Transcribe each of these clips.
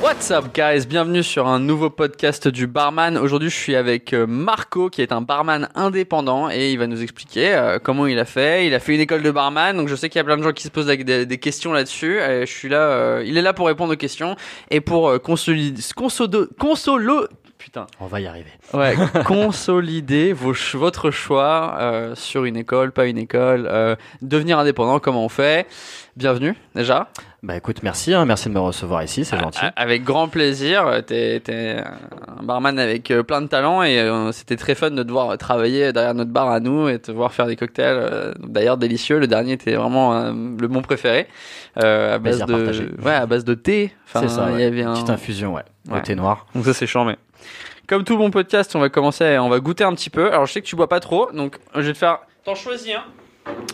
What's up guys, bienvenue sur un nouveau podcast du barman. Aujourd'hui je suis avec euh, Marco qui est un barman indépendant et il va nous expliquer euh, comment il a fait. Il a fait une école de barman donc je sais qu'il y a plein de gens qui se posent des, questions là-dessus. Je suis là, euh, il est là pour répondre aux questions et pour euh, consolider, consolo, consolo, putain. On va y arriver. Ouais, consolider vos, votre choix euh, sur une école, pas une école, euh, devenir indépendant, comment on fait? Bienvenue déjà. Bah écoute, merci, hein, merci de me recevoir ici, c'est gentil. A- Avec grand plaisir. T'es t'es un barman avec euh, plein de talent et euh, c'était très fun de te voir travailler derrière notre bar à nous et te voir faire des cocktails. euh, D'ailleurs délicieux. Le dernier était vraiment euh, le bon préféré. À base de partagé. ouais à base de thé. Enfin, c'est ça, il ouais. y avait un Petite infusion, ouais. Ouais. Le thé noir. donc ça c'est charmé. Comme tout bon podcast, on va commencer, on va goûter un petit peu. Alors je sais que tu bois pas trop, donc je vais te faire. T'en choisis un.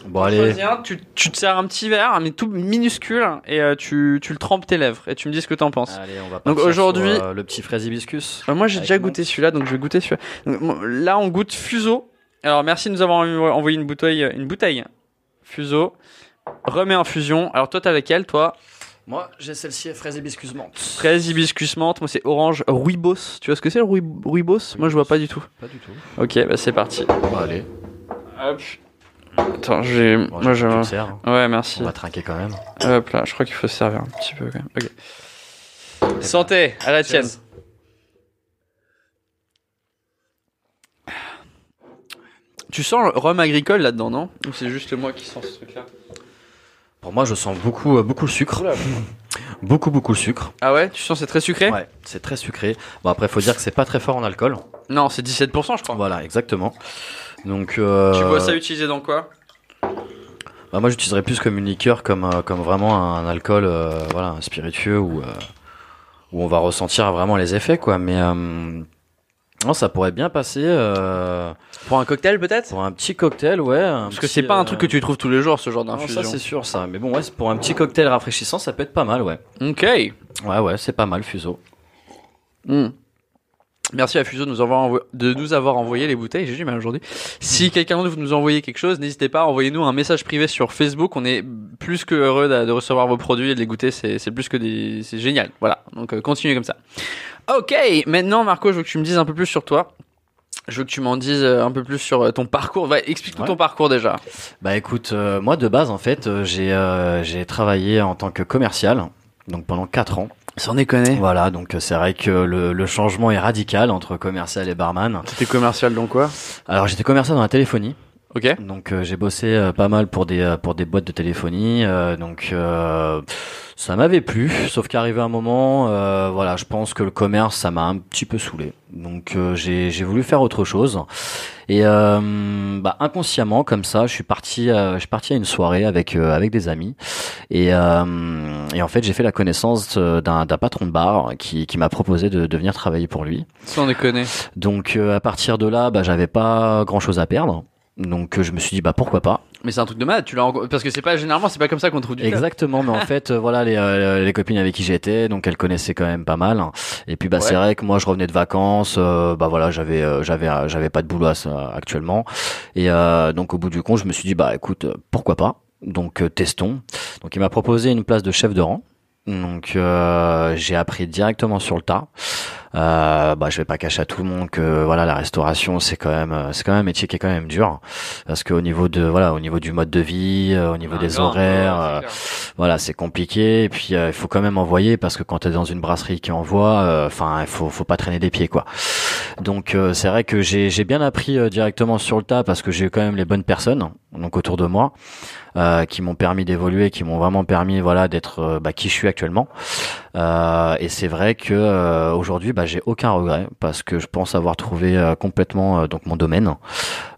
Bon allez, un, tu, tu te sers un petit verre, mais tout minuscule, et euh, tu, tu le trempes tes lèvres et tu me dis ce que t'en penses. allez, on va Donc aujourd'hui- euh, le petit fraise hibiscus. Euh, moi j'ai déjà goûté celui-là, donc je vais goûter celui-là. Là on goûte Fuseau. Alors merci de nous avoir env- envoyé une bouteille, une bouteille. Fuseau. Remets infusion. Alors toi t'as laquelle toi Moi, j'ai celle-ci, fraise hibiscus menthe. Fraise, hibiscus, menthe. Moi c'est orange rooibos. Tu vois ce que c'est le roui- rooibos? Moi je vois pas du tout. Pas du tout. Ok, bah c'est parti. Bon allez, Hop. Attends, j'ai. bon, Moi je sers, hein. Ouais, merci. On va trinquer quand même. Hop là, je crois qu'il faut se servir un petit peu quand même. Ok. Santé, à la tienne. Tu sens le rhum agricole là-dedans, non? Ou c'est juste moi qui sens ce truc-là? Pour moi, je sens beaucoup, euh, beaucoup le sucre. Beaucoup, beaucoup le sucre. Ah ouais Tu sens c'est très sucré? Ouais, c'est très sucré. Bon après, faut dire que c'est pas très fort en alcool. Non, c'est 17%, je crois. Voilà, exactement. Donc, euh, Tu vois ça utilisé dans quoi? Bah, moi, j'utiliserais plus comme une liqueur, comme, euh, comme vraiment un alcool, euh, voilà, un spiritueux où, où on va ressentir vraiment les effets, quoi. Mais euh, non, ça pourrait bien passer euh, Pour un cocktail peut-être pour un petit cocktail, ouais. Parce que petit, c'est pas un euh, truc que tu trouves tous les jours, ce genre d'infusion. ça c'est sûr, ça. Mais bon, ouais, c'est pour un petit cocktail rafraîchissant, ça peut être pas mal, ouais. Ok. Ouais, ouais, c'est pas mal, Fuseau. Hmm. Merci à Fuseau de nous avoir, de nous avoir envoyé les bouteilles. J'ai du mal aujourd'hui. Si quelqu'un d'autre veut nous envoyer quelque chose, n'hésitez pas, envoyez-nous un message privé sur Facebook. On est plus que heureux de, de recevoir vos produits et de les goûter. C'est, c'est plus que des, c'est génial. Voilà. Donc, euh, continuez comme ça. Ok. Maintenant, Marco, je veux que tu me dises un peu plus sur toi. Je veux que tu m'en dises euh, un peu plus sur euh, ton parcours. Va, explique-nous Ouais. ton parcours déjà. Bah écoute, euh, moi de base, en fait, euh, j'ai euh, j'ai travaillé en tant que commercial, donc pendant 4 ans. Sans déconner. Voilà, donc c'est vrai que le, le changement est radical entre commercial et barman. C'était commercial donc quoi? Alors j'étais commercial dans la téléphonie, Ok. donc euh, j'ai bossé euh, pas mal pour des pour des boîtes de téléphonie, euh, donc euh, ça m'avait plu, sauf qu'arrivé un moment, euh, voilà, je pense que le commerce ça m'a un petit peu saoulé, donc euh, j'ai j'ai voulu faire autre chose et euh, bah, inconsciemment comme ça, je suis parti euh, je suis parti à une soirée avec euh, avec des amis et euh, et en fait j'ai fait la connaissance d'un d'un patron de bar qui qui m'a proposé de, de venir travailler pour lui. Sans déconner. Donc euh, à partir de là, bah, j'avais pas grand chose à perdre. Donc euh, je me suis dit bah pourquoi pas. Mais c'est un truc de malade. Tu l'as parce que c'est pas généralement c'est pas comme ça qu'on trouve du. Exactement, mais en fait euh, voilà les, euh, les copines avec qui j'étais, donc elles connaissaient quand même pas mal. Et puis bah c'est vrai que moi je revenais de vacances, euh, bah voilà j'avais euh, j'avais j'avais pas de boulot actuellement. Et euh, donc au bout du compte je me suis dit bah écoute pourquoi pas. Donc testons. Donc il m'a proposé une place de chef de rang. Donc euh, j'ai appris directement sur le tas. Euh, bah je vais pas cacher à tout le monde que voilà la restauration c'est quand même euh, c'est quand même un métier qui est quand même dur parce qu'au niveau de voilà au niveau du mode de vie, euh, au niveau Un des horaires, c'est euh, voilà c'est compliqué et puis euh, il faut quand même envoyer parce que quand t'es dans une brasserie qui envoie, euh, enfin il faut faut pas traîner des pieds quoi. Donc euh, c'est vrai que j'ai bien appris euh, directement sur le tas parce que j'ai eu quand même les bonnes personnes donc autour de moi euh, qui m'ont permis d'évoluer, qui m'ont vraiment permis voilà d'être bah, qui je suis actuellement. Et c'est vrai que aujourd'hui bah, j'ai aucun regret parce que je pense avoir trouvé complètement donc mon domaine.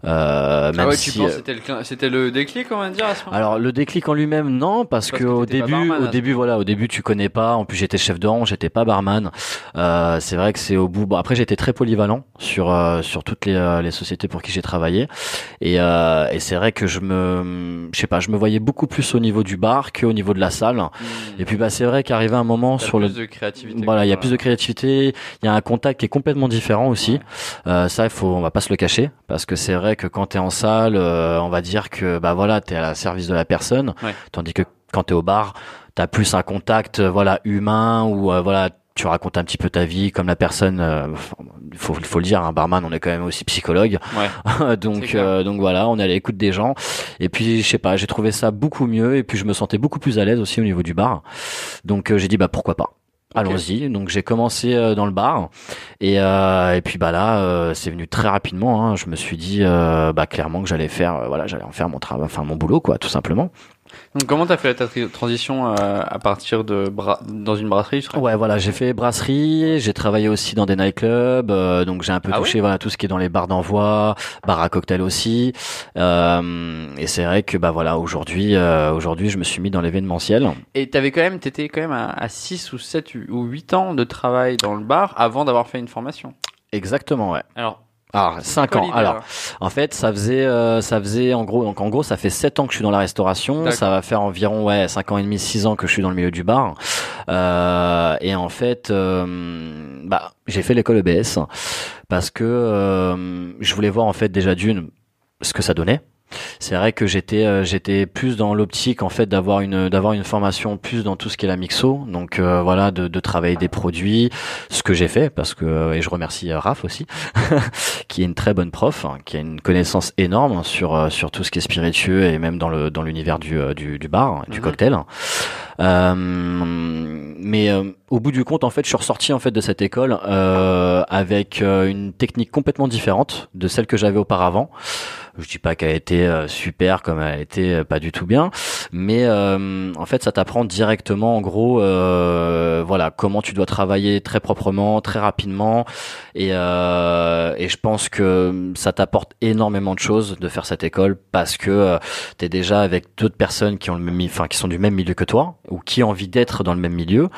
Euh, Ah même ouais, si, tu penses euh, que c'était le, clin- c'était le déclic, on va dire, à ce moment alors le déclic en lui-même non parce, Parce que, que au début barman, au ce début voilà au début tu connais pas en plus j'étais chef de rang j'étais pas barman euh, c'est vrai que c'est au bout bon après j'étais très polyvalent sur euh, sur toutes les, euh, les sociétés pour qui j'ai travaillé et, euh, et c'est vrai que je me je sais pas je me voyais beaucoup plus au niveau du bar qu'au niveau de la salle Hmm. et puis bah c'est vrai qu'arrivé un moment sur le plus de créativité. voilà, il y a plus de créativité, il y a un contact qui est complètement différent aussi. Euh, ça, il faut, on va pas se le cacher, parce que c'est vrai que quand t'es en salle, euh, on va dire que bah voilà, t'es à la service de la personne, Ouais. tandis que quand t'es au bar, t'as plus un contact, euh, voilà, humain ou euh, voilà, tu racontes un petit peu ta vie comme la personne euh, il faut faut le dire un barman on est quand même aussi psychologue. Ouais. donc euh, donc voilà on est à l'écoute des gens. Et puis je sais pas j'ai trouvé ça beaucoup mieux et puis je me sentais beaucoup plus à l'aise aussi au niveau du bar. Donc euh, j'ai dit bah pourquoi pas Allons-y. Donc j'ai commencé euh, dans le bar et euh, et puis bah là euh, c'est venu très rapidement. Hein. Je me suis dit euh, bah clairement que j'allais faire euh, voilà j'allais en faire mon travail enfin mon boulot quoi tout simplement. Donc comment t'as fait ta transition euh, à partir de bra- dans une brasserie Ouais, voilà, j'ai fait brasserie, j'ai travaillé aussi dans des nightclubs, euh, donc j'ai un peu Ah touché voilà tout ce qui est dans les bars d'envoi, bar à cocktail aussi. Euh, et c'est vrai que bah voilà, aujourd'hui euh, aujourd'hui, je me suis mis dans l'événementiel. Et t'avais quand même, t'étais quand même à, à 6 ou 7 ou 8 ans de travail dans le bar avant d'avoir fait une formation? Exactement, ouais. Alors, Alors, 5 quoi ans. Alors, en fait, ça faisait euh, ça faisait en gros donc en gros, ça fait 7 ans que je suis dans la restauration, ça va faire environ ouais, 5 ans et demi, 6 ans que je suis dans le milieu du bar. Euh, et en fait euh, bah j'ai fait l'école EBS parce que euh, je voulais voir en fait déjà d'une ce que ça donnait. C'est vrai que j'étais euh, j'étais plus dans l'optique en fait d'avoir une d'avoir une formation plus dans tout ce qui est la mixo donc euh, voilà de, de travailler des produits ce que j'ai fait parce que et je remercie euh, Raph aussi qui est une très bonne prof hein, qui a une connaissance énorme sur euh, sur tout ce qui est spiritueux et même dans le dans l'univers du, euh, du du bar du Mhm. cocktail euh, mais euh, au bout du compte, en fait, je suis ressorti en fait de cette école euh, avec euh, une technique complètement différente de celle que j'avais auparavant. Je dis pas qu'elle a été euh, super comme elle a été euh, pas du tout bien, mais euh, en fait, ça t'apprend directement, en gros, voilà, comment tu dois travailler très proprement, très rapidement, et, et je pense que ça t'apporte énormément de choses de faire cette école parce que euh, t'es déjà avec d'autres personnes qui ont le même, enfin qui sont du même milieu que toi ou qui ont envie d'être dans le même milieu.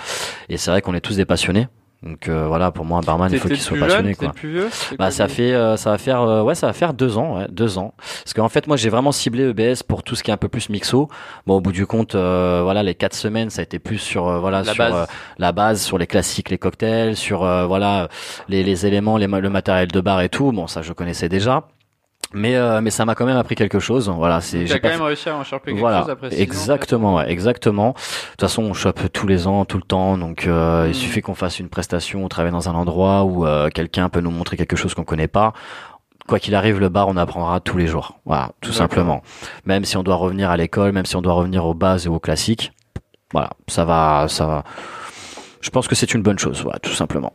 Et c'est vrai qu'on est tous des passionnés. Donc euh, voilà, pour moi, un barman, il faut qu'il soit passionné, jeune, quoi. plus vieux Bah ça fait euh, ça va faire euh, ouais ça va faire deux ans ouais, deux ans parce qu'en fait moi j'ai vraiment ciblé EBS pour tout ce qui est un peu plus mixo bon au bout du compte euh, voilà les quatre semaines ça a été plus sur euh, voilà La sur base. euh, la base sur les classiques les cocktails sur euh, voilà les, les éléments les, le matériel de bar et tout bon ça je connaissais déjà mais euh, mais ça m'a quand même appris quelque chose voilà c'est j'ai pas quand même réussi à en choper quelque voilà, chose après ans, exactement, ouais, exactement. De toute façon, on chope tous les ans, tout le temps, donc euh, il suffit qu'on fasse une prestation, on travaille dans un endroit où euh, quelqu'un peut nous montrer quelque chose qu'on connaît pas. Quoi qu'il arrive, le bar, on apprendra tous les jours. Voilà, tout simplement. Même si on doit revenir à l'école, même si on doit revenir aux bases et aux classiques, voilà, ça va, ça va. Je pense que c'est une bonne chose, voilà, tout simplement.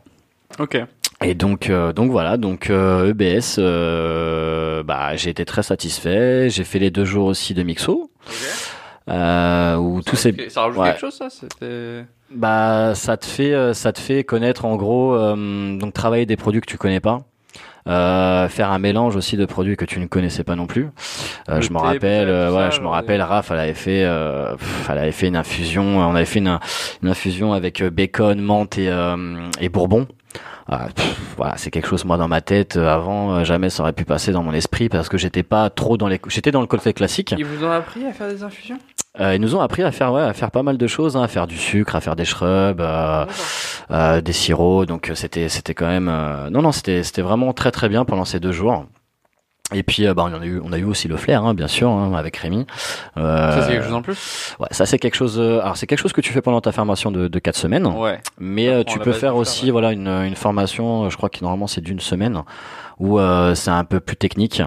Ok. Et donc, euh, donc voilà, donc euh, EBS, euh, bah, j'ai été très satisfait. J'ai fait les deux jours aussi de mixo, euh, où tout ça, c'est, ça rajoute ouais. quelque chose, ça C'était. bah, ça te fait, euh, ça te fait connaître en gros, euh, donc travailler des produits que tu connais pas. Euh, faire un mélange aussi de produits que tu ne connaissais pas non plus. Euh, je me rappelle, euh, tout voilà, ça, je me rappelle, Raph, elle avait fait, euh, pff, elle avait fait une infusion. On avait fait une, une infusion avec bacon, menthe et, euh, et bourbon. Ah, voilà, c'est quelque chose moi dans ma tête. euh, avant, euh, jamais ça aurait pu passer dans mon esprit parce que j'étais pas trop dans les, j'étais dans le côté classique. Ils vous ont appris à faire des infusions? Euh, ils nous ont appris à faire, ouais, à faire pas mal de choses, hein, à faire du sucre, à faire des shrubs, euh, euh, des sirops. Donc euh, c'était, c'était quand même, euh, non, non, c'était, c'était vraiment très très bien pendant ces deux jours. Et puis, euh, bah, on a eu, on a eu aussi le flair, hein, bien sûr, hein, avec Rémi. Euh, Ça, c'est quelque chose en plus? ouais, ça c'est quelque chose. euh, alors c'est quelque chose que tu fais pendant ta formation de, de quatre semaines. Ouais. Mais euh, tu peux faire aussi faire, ouais. voilà une, une formation, euh, je crois que normalement c'est d'une semaine, où euh, c'est un peu plus technique,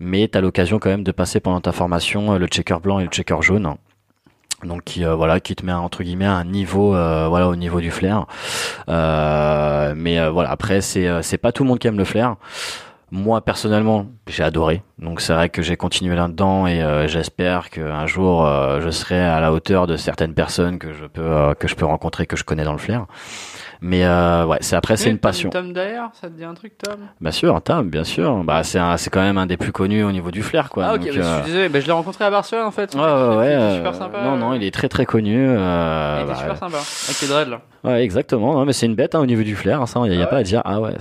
mais tu as l'occasion quand même de passer pendant ta formation le checker blanc et le checker jaune. Donc qui euh, voilà qui te met entre guillemets à un niveau euh, voilà au niveau du flair. Euh, mais euh, voilà après c'est c'est pas tout le monde qui aime le flair. Moi personnellement, j'ai adoré. Donc c'est vrai que j'ai continué là-dedans et euh, j'espère qu'un jour euh, je serai à la hauteur de certaines personnes que je peux euh, que je peux rencontrer que je connais dans le flair. Mais euh, ouais, c'est après c'est une passion. Tom, Tom d'ailleurs, ça te dit un truc, Tom? Bien sûr, Tam, bien sûr. Bah c'est un- c'est quand même un des plus connus au niveau du flair quoi. Ah, ok, Donc, bah, je euh, suis désolé, bah, je l'ai rencontré à Barcelone en fait. Ouais, ouais, ouais. Il était euh, super sympa. non, non, il est très très connu. euh, Il était bah, super sympa. Avec les dreads là. Ouais, exactement. Non, mais c'est une bête hein, au niveau du flair. hein, ça, il y a, y a Ah pas à dire. Ah ouais,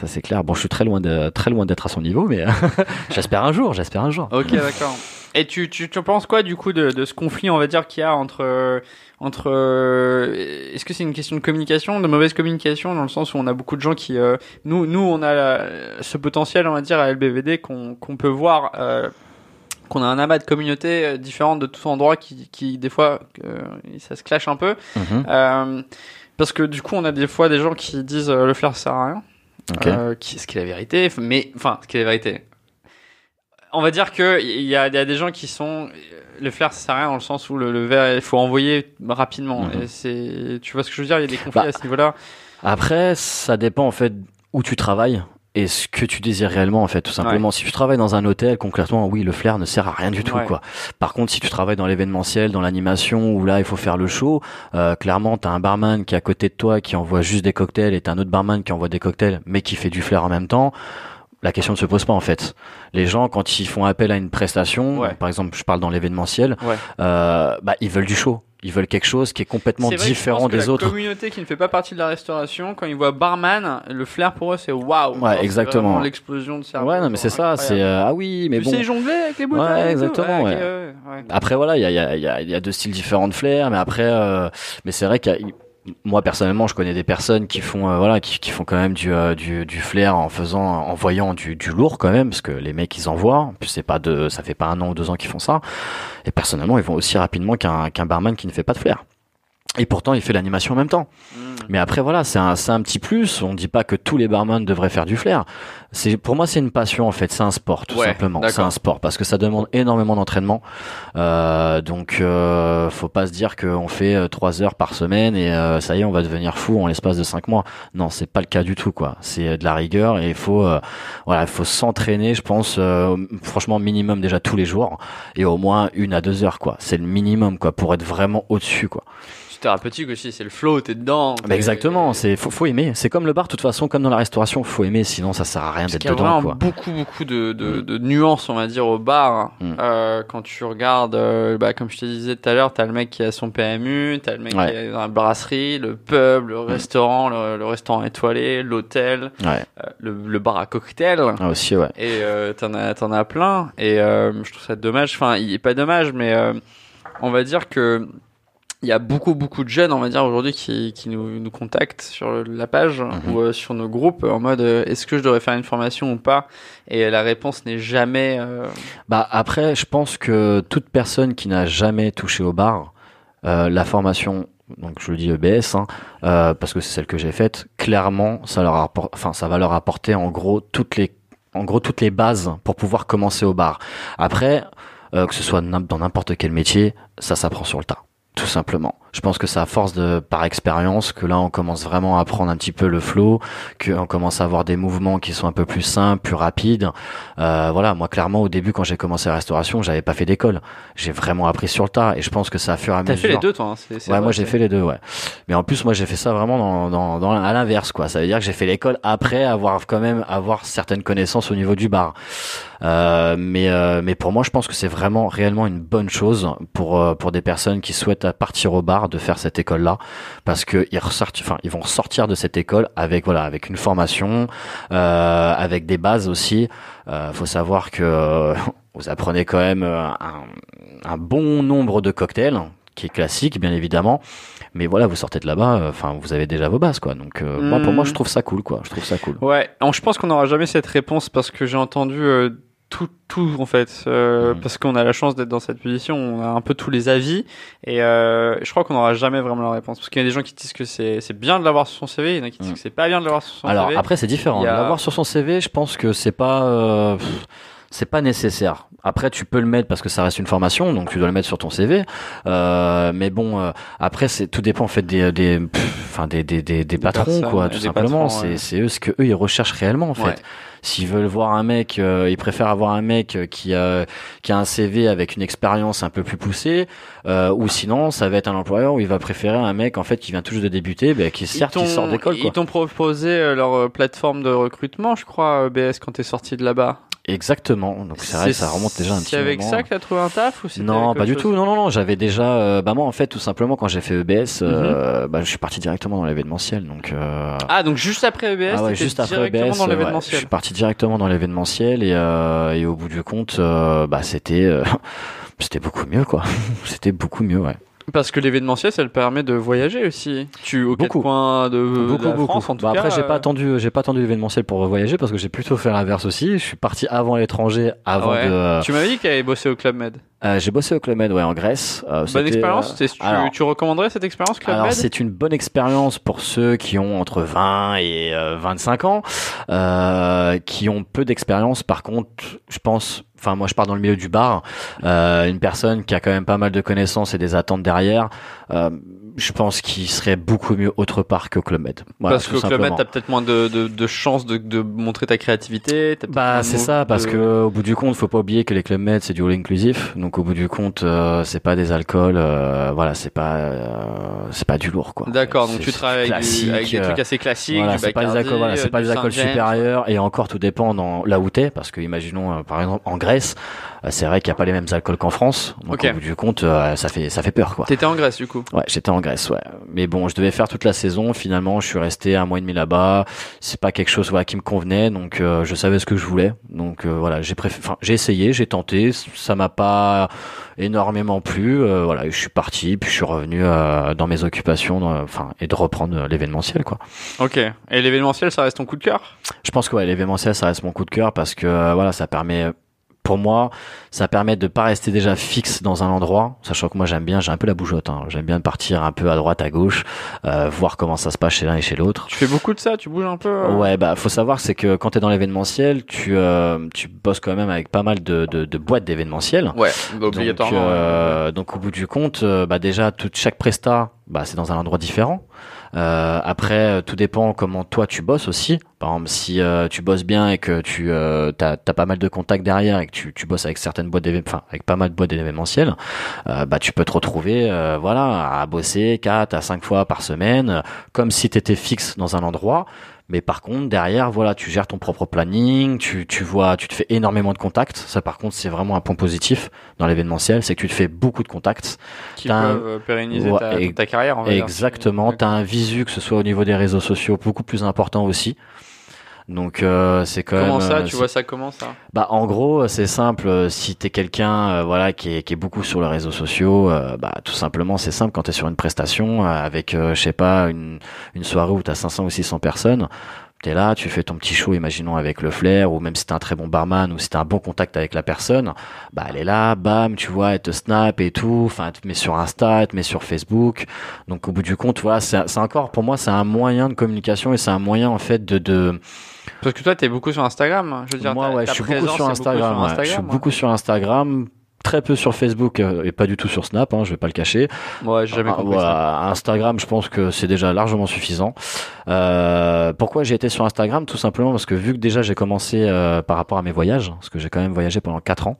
ça c'est clair. Bon, je suis très loin de très loin d'être à son niveau, mais j'espère un jour. J'espère un jour. Ok, d'accord. Et tu, tu, tu penses quoi du coup de, de ce conflit, on va dire, qu'il y a entre. euh, entre euh, Est-ce que c'est une question de communication, de mauvaise communication, dans le sens où on a beaucoup de gens qui. euh, nous, nous, on a la- ce potentiel, on va dire, à LBVD qu'on qu'on peut voir. euh, qu'on a un amas de communautés euh, différentes de tous endroits qui, qui des fois, euh, ça se clash un peu. Mhm. Euh, Parce que du coup, on a des fois des gens qui disent euh, le flair ça sert à rien. Ok. Euh, qui, ce qui est la vérité, mais enfin, ce qui est la vérité. On va dire que il y y a des gens qui sont le flair ça sert à rien dans le sens où le, le verre il faut envoyer rapidement. Mhm. Et c'est, tu vois ce que je veux dire? Il y a des conflits Bah, à ce niveau-là. Après, ça dépend en fait où tu travailles et ce que tu désires réellement en fait tout simplement. Si tu travailles dans un hôtel, concrètement, oui, le flair ne sert à rien du tout Ouais. quoi. Par contre, si tu travailles dans l'événementiel, dans l'animation où là il faut faire le show, euh, clairement t'as un barman qui est à côté de toi qui envoie juste des cocktails et t'as un autre barman qui envoie des cocktails mais qui fait du flair en même temps. La question ne se pose pas en fait. Les gens quand ils font appel à une prestation, Ouais. par exemple, je parle dans l'événementiel, euh, bah ils veulent du show. Ils veulent quelque chose qui est complètement vrai que je différent pense que des la autres. communauté qui ne fait pas partie de la restauration, quand ils voient barman, le flair pour eux c'est waouh. Ouais, exactement. L'explosion de cerveau. Ouais, non, mais c'est ça. C'est euh, ah oui, mais Tu bon. sais jongler avec les bouteilles. Ouais, exactement, ouais. ouais, ouais. Après voilà, il y a, il y, a, il y, a, y a deux styles différents de flair, mais après, euh, mais c'est vrai qu'il y a, moi personnellement, je connais des personnes qui font, euh, voilà, qui, font quand même du, euh, du, du flair en faisant, en voyant du, du lourd quand même, parce que les mecs ils envoient. En plus, c'est pas de, ça fait pas un an ou deux ans qu'ils font ça. Et personnellement, ils vont aussi rapidement qu'un qu'un barman qui ne fait pas de flair. Et pourtant, il fait l'animation en même temps. Mm. Mais après, voilà, c'est un, c'est un petit plus. On dit pas que tous les barman devraient faire du flair. C'est, pour moi, c'est une passion, en fait. C'est un sport, tout Ouais, simplement. C'est un sport parce que ça demande énormément d'entraînement. Euh, donc, euh, faut pas se dire qu'on fait euh, trois heures par semaine et euh, ça y est, on va devenir fou en l'espace de cinq mois. Non, c'est pas le cas du tout, quoi. C'est euh, de la rigueur et il faut, euh, voilà, il faut s'entraîner, je pense, euh, franchement, minimum déjà tous les jours et au moins une à deux heures, quoi. C'est le minimum, quoi, pour être vraiment au-dessus, quoi. C'est thérapeutique aussi, c'est le flow, t'es dedans. Bah exactement, c'est faut, faut aimer. C'est comme le bar, de toute façon, comme dans la restauration, faut aimer, sinon ça sert à rien d'être qu'il y a dedans, vraiment quoi. beaucoup, beaucoup de, de, de nuances, on va dire, au bar. Mm. Euh, quand tu regardes, euh, bah, comme je te disais tout à l'heure, t'as le mec qui a son PMU, t'as le mec Ouais. qui est dans la brasserie, le pub, le restaurant, le, le restaurant étoilé, l'hôtel, Ouais, euh, le, le bar à cocktail. ah, aussi, ouais. Et t'en as, t'en as plein. Et je trouve ça dommage. Enfin, il est pas dommage, mais on va dire que il y a beaucoup, beaucoup de jeunes, on va dire aujourd'hui, qui, qui nous, nous contactent sur la page Mhm. ou euh, sur nos groupes en mode euh, est-ce que je devrais faire une formation ou pas? Et la réponse n'est jamais. euh, Bah après, je pense que toute personne qui n'a jamais touché au bar, euh, la formation, donc je le dis EBS, hein, euh, parce que c'est celle que j'ai faite, clairement, ça leur apporte, enfin, ça va leur apporter en gros toutes les, en gros toutes les bases pour pouvoir commencer au bar. Après, euh, que ce soit dans n'importe quel métier, ça s'apprend sur le tas. Tout simplement. Je pense que c'est à force de, par expérience, que là on commence vraiment à prendre un petit peu le flow, qu'on commence à avoir des mouvements qui sont un peu plus simples, plus rapides. Euh, voilà, moi clairement au début quand j'ai commencé la restauration, j'avais pas fait d'école. J'ai vraiment appris sur le tas et je pense que ça a fur et à T'as mesure. fait les deux, toi hein, Ouais, moi j'ai fait les deux, ouais. Mais en plus, moi j'ai fait ça vraiment dans, dans, dans à l'inverse, quoi. Ça veut dire que j'ai fait l'école après avoir quand même avoir certaines connaissances au niveau du bar. Euh, mais euh, mais pour moi, je pense que c'est vraiment réellement une bonne chose pour euh, pour des personnes qui souhaitent partir au bar de faire cette école-là, parce que ils ressortent, enfin ils vont sortir de cette école avec voilà avec une formation, euh, avec des bases aussi. Euh, faut savoir que euh, vous apprenez quand même euh, un, un bon nombre de cocktails qui est classique bien évidemment. Mais voilà vous sortez de là-bas euh, enfin vous avez déjà vos bases quoi. Donc euh, moi pour moi je trouve ça cool quoi. Je trouve ça cool. Ouais, Alors, je pense qu'on n'aura jamais cette réponse parce que j'ai entendu euh, tout, tout en fait, euh, Mhm. parce qu'on a la chance d'être dans cette position, on a un peu tous les avis et euh, je crois qu'on n'aura jamais vraiment la réponse parce qu'il y a des gens qui disent que c'est c'est bien de l'avoir sur son CV, il y en a qui disent Mhm. que c'est pas bien de l'avoir sur son alors CV. après c'est différent a- l'avoir sur son CV je pense que c'est pas euh, pff, c'est pas nécessaire. Après, tu peux le mettre parce que ça reste une formation, donc tu dois le mettre sur ton CV. Euh, mais bon, euh, après, c'est tout dépend en fait des, des, enfin des, des, des, des patrons quoi, tout simplement. C'est c'est eux ce que eux ils recherchent réellement en fait. Ouais. S'ils veulent voir un mec, euh, ils préfèrent avoir un mec euh, qui a qui a un CV avec une expérience un peu plus poussée, euh, ou sinon ça va être un employeur où il va préférer un mec en fait qui vient tout juste de débuter, ben, qui certes il sort d'école quoi. Ils t'ont proposé euh, leur plateforme de recrutement, je crois, BS, quand t'es sorti de là-bas. Exactement. Donc c'est vrai ça remonte déjà un petit C'est avec ça que t'as trouvé un taf ou Non, pas du tout. Non, non, non. J'avais déjà. euh, bah moi, en fait, tout simplement, quand j'ai fait EBS, euh, bah, je suis parti directement dans l'événementiel. Donc. Euh, Mhm. Ah, donc juste après EBS, ah ouais, juste après EBS, dans euh, ouais, je suis parti directement dans l'événementiel et, euh, et au bout du compte, bah c'était euh, c'était beaucoup mieux quoi. c'était beaucoup mieux, ouais. Parce que l'événementiel, ça le permet de voyager aussi. Tu quatre Beaucoup. de, de beaucoup, la beaucoup. France, en tout Bah, cas. après, j'ai euh, pas attendu, j'ai pas attendu l'événementiel pour voyager parce que j'ai plutôt fait l'inverse aussi. Je suis parti avant l'étranger, avant Ouais. de. Tu m'avais dit qu'elle avait bossé au Club Med. Euh, j'ai bossé au Club Med, ouais, en Grèce. Euh, Bonne expérience. tu, alors- tu recommanderais cette expérience Club Alors c'est une bonne expérience pour ceux qui ont entre 20 et euh, 25 ans, euh, qui ont peu d'expérience. Par contre, je pense, enfin moi je pars dans le milieu du bar, euh, une personne qui a quand même pas mal de connaissances et des attentes derrière, euh, je pense qu'il serait beaucoup mieux autre part qu'au Club Med. Voilà, Parce qu'au Club Med, t'as peut-être moins de, de, de chances de, de montrer ta créativité. Bah c'est ça parce que au bout du compte faut pas oublier que les clubs med c'est du all inclusif donc au bout du compte euh, c'est pas des alcools euh, voilà c'est pas euh, c'est pas du lourd quoi D'accord, donc tu travailles avec, du- avec des euh, trucs assez classiques, voilà, du c'est pas des alcools, voilà, euh, c'est pas du des alcools supérieurs et encore tout dépend dans là où t'es parce que imaginons euh, par exemple en Grèce euh, c'est vrai qu'il y a pas les mêmes alcools qu'en France donc Ok. au bout du compte euh, ça fait ça fait peur quoi T'étais en Grèce du coup. Ouais, j'étais en Grèce, ouais. Mais bon, je devais faire toute la saison. Finalement, je suis resté un mois et demi là-bas. C'est pas quelque chose voilà, qui me convenait, donc euh, je savais ce que je voulais. Donc euh, voilà, j'ai préféré, enfin, j'ai essayé, j'ai tenté. Ça m'a pas énormément plu. Euh, voilà, je suis parti, puis je suis revenu euh, dans mes occupations, dans- enfin, et de reprendre euh, l'événementiel, quoi. Ok. Et l'événementiel, ça reste ton coup de cœur? Je pense que ouais, l'événementiel, ça reste mon coup de cœur parce que euh, voilà, ça permet, pour moi, ça permet de pas rester déjà fixe dans un endroit, sachant que moi j'aime bien, j'ai un peu la bougeotte, hein. j'aime bien partir un peu à droite, à gauche, euh, voir comment ça se passe chez l'un et chez l'autre. Tu fais beaucoup de ça Tu bouges un peu euh Ouais, bah faut savoir c'est que quand t'es dans l'événementiel, tu euh, tu bosses quand même avec pas mal de de, de boîtes d'événementiel. Ouais, bah, Donc, obligatoirement. euh, donc au bout du compte, euh, bah déjà toute chaque presta, bah c'est dans un endroit différent. Euh, après, euh, tout dépend comment toi tu bosses aussi. Par exemple, si euh, tu bosses bien et que tu euh, as pas mal de contacts derrière et que tu, tu bosses avec certaines boîtes enfin avec pas mal de boîtes d'événementiel, bah tu peux te retrouver, voilà, à bosser quatre à cinq fois par semaine, comme si t'étais fixe dans un endroit. Mais par contre, derrière, voilà, tu gères ton propre planning, tu, tu vois, tu te fais énormément de contacts. Ça, par contre, c'est vraiment un point positif dans l'événementiel, c'est que tu te fais beaucoup de contacts. qui un- peuvent euh, pérenniser Ouais, ta, ta carrière. on va dire. Exactement. T'as un visu, que ce soit au niveau des réseaux sociaux, beaucoup plus important aussi. Donc euh, c'est quand Comment même. ça euh, Tu vois ça comment ça? Bah en gros c'est simple. euh, Si t'es quelqu'un euh, voilà qui est, qui est beaucoup sur les réseaux sociaux, euh, bah tout simplement c'est simple quand t'es sur une prestation euh, avec euh, je sais pas une une soirée où t'as 500 ou 600 personnes. T'es là, tu fais ton petit show, imaginons avec le flair, ou même si t'es un très bon barman, ou si t'as un bon contact avec la personne, bah elle est là, bam, tu vois, elle te snap et tout, enfin elle te met sur Insta, elle te met sur Facebook. Donc au bout du compte, voilà, c'est c'est encore pour moi c'est un moyen de communication et c'est un moyen en fait de de Parce que toi, t'es beaucoup sur Instagram. Je veux dire, moi, ouais, je suis beaucoup sur Instagram. ouais. Je suis ouais. beaucoup sur Instagram, très peu sur Facebook euh, et pas du tout sur Snap. Hein, je vais pas le cacher. Ouais, j'ai jamais Ah, compris voilà, Instagram, je pense que c'est déjà largement suffisant. Euh, pourquoi j'ai été sur Instagram? Tout simplement parce que vu que déjà j'ai commencé euh, par rapport à mes voyages, parce que j'ai quand même voyagé pendant quatre ans,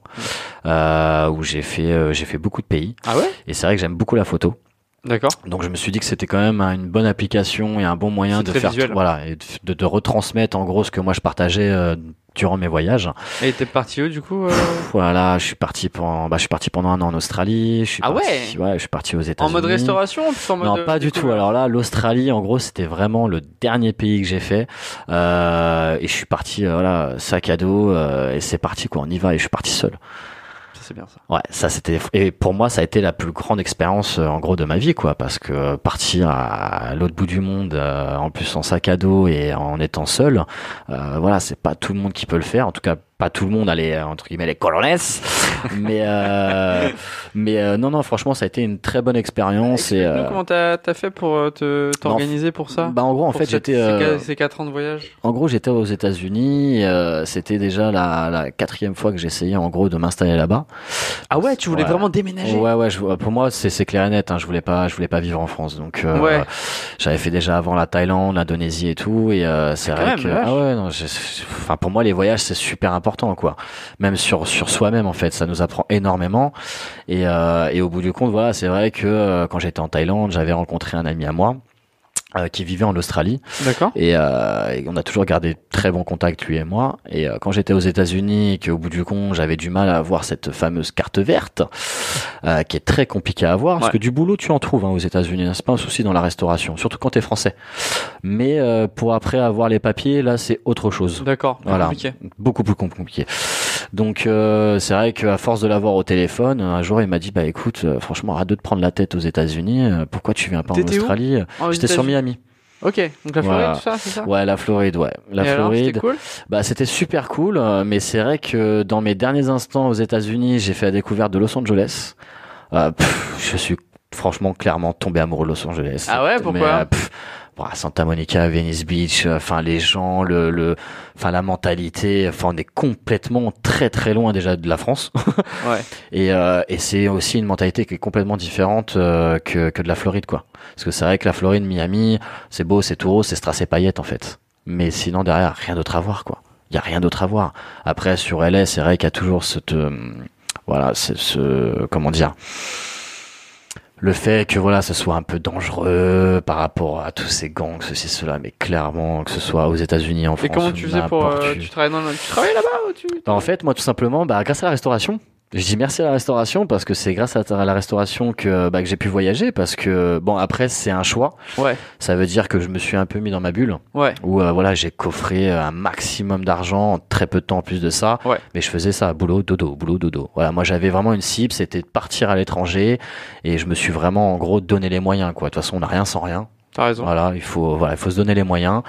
euh, où j'ai fait euh, j'ai fait beaucoup de pays. Ah ouais? Et c'est vrai que j'aime beaucoup la photo. D'accord. Donc je me suis dit que c'était quand même une bonne application et un bon moyen de faire visuel. voilà et de, de retransmettre en gros ce que moi je partageais euh, durant mes voyages. Et t'es parti où du coup euh Voilà, je suis parti pendant, bah, je suis parti pendant un an en Australie. Je suis Ah parti- ouais, je suis parti aux États-Unis. En mode restauration en mode Non, euh, pas du tout. Alors là, l'Australie, en gros, c'était vraiment le dernier pays que j'ai fait. Euh, et je suis parti, euh, voilà, sac à dos, euh, et c'est parti, quoi. On y va, et je suis parti seul. Ouais, ça c'était et pour moi ça a été la plus grande expérience euh, en gros de ma vie quoi parce que euh, partir à l'autre bout du monde euh, en plus en sac à dos et en étant seul euh, voilà, c'est pas tout le monde qui peut le faire. En tout cas pas tout le monde allait entre guillemets les colones mais euh, mais euh, non non franchement ça a été une très bonne expérience et euh, comment t'as as fait pour euh, te t'organiser pour ça? bah en gros en fait j'étais ces euh, ces 4 ans de voyage? en gros, j'étais aux États-Unis. euh, C'était déjà la, la quatrième fois que j'essayais en gros de m'installer là-bas. Ah ouais, tu voulais Ouais. vraiment déménager? Ouais, ouais. Je, pour moi, c'est c'est clair et net. Hein, je voulais pas, je voulais pas vivre en France. Donc, euh, Ouais. j'avais fait déjà avant la Thaïlande, l'Indonésie et tout. Et euh, c'est Ah, vrai même, que, ah ouais, non. j'ai- Enfin, pour moi, les voyages, c'est super important, Même sur sur soi-même, en fait, ça nous apprend énormément. Et euh, et au bout du compte, voilà, c'est vrai que euh, quand j'étais en Thaïlande, j'avais rencontré un ami à moi. Euh, qui vivait en Australie D'accord. et, euh, et on a toujours gardé très bon contact lui et moi. Et euh, quand j'étais aux États-Unis, et qu'au bout du compte j'avais du mal à avoir cette fameuse carte verte, euh, qui est très compliquée à avoir, parce que du boulot tu en trouves hein, aux États-Unis. C'est pas? Un souci dans la restauration, surtout quand t'es français. Mais euh, pour après avoir les papiers, là c'est autre chose. D'accord. Voilà. compliqué. Beaucoup plus compliqué. Donc euh, c'est vrai qu'à force de l'avoir au téléphone, un jour il m'a dit bah écoute, euh, franchement arrête de te prendre la tête aux États-Unis. euh, pourquoi tu viens pas en Australie? Oh, J'étais sur. Miami. Ok, donc la Floride, Voilà. tout ça, c'est ça? Ouais, la Floride, ouais. La Et Floride. c'était cool? Bah, c'était super cool, mais c'est vrai que dans mes derniers instants aux États-Unis, j'ai fait la découverte de Los Angeles. Euh, pff, je suis franchement clairement tombé amoureux de Los Angeles. Ah ouais, pourquoi? Mais, euh, pff, Santa Monica, Venice Beach, euh, enfin les gens, le, le, enfin la mentalité, enfin on est complètement très très loin déjà de la France. Ouais. Et, euh, et c'est aussi une mentalité qui est complètement différente euh, que, que de la Floride, quoi. Parce que c'est vrai que la Floride, Miami, c'est beau, c'est tout rose, c'est strass et paillettes, en fait. Mais sinon, derrière, rien d'autre à voir, quoi. Il y a rien d'autre à voir. Après, sur LA, c'est vrai qu'il y a toujours cette, euh, voilà, c'est ce, comment dire, le fait que voilà, ce soit un peu dangereux par rapport à tous ces gangs, ceci, cela, mais clairement, que ce soit aux États-Unis, en France. Et comment tu faisais pour. euh, tu travaillais dans le- Tu travaillais là-bas tu... Bah, en fait, moi, tout simplement, bah, grâce à la restauration. Je dis merci à la restauration parce que c'est grâce à la restauration que, bah, que j'ai pu voyager parce que bon après c'est un choix. Ouais, Ça veut dire que je me suis un peu mis dans ma bulle ouais. où euh, voilà j'ai coffré un maximum d'argent en très peu de temps en plus de ça. Ouais. Mais je faisais ça boulot dodo boulot dodo. Voilà moi j'avais vraiment une cible c'était de partir à l'étranger et je me suis vraiment en gros donné les moyens quoi. De toute façon on n'a rien sans rien. T'as raison. Voilà, il faut voilà, il faut se donner les moyens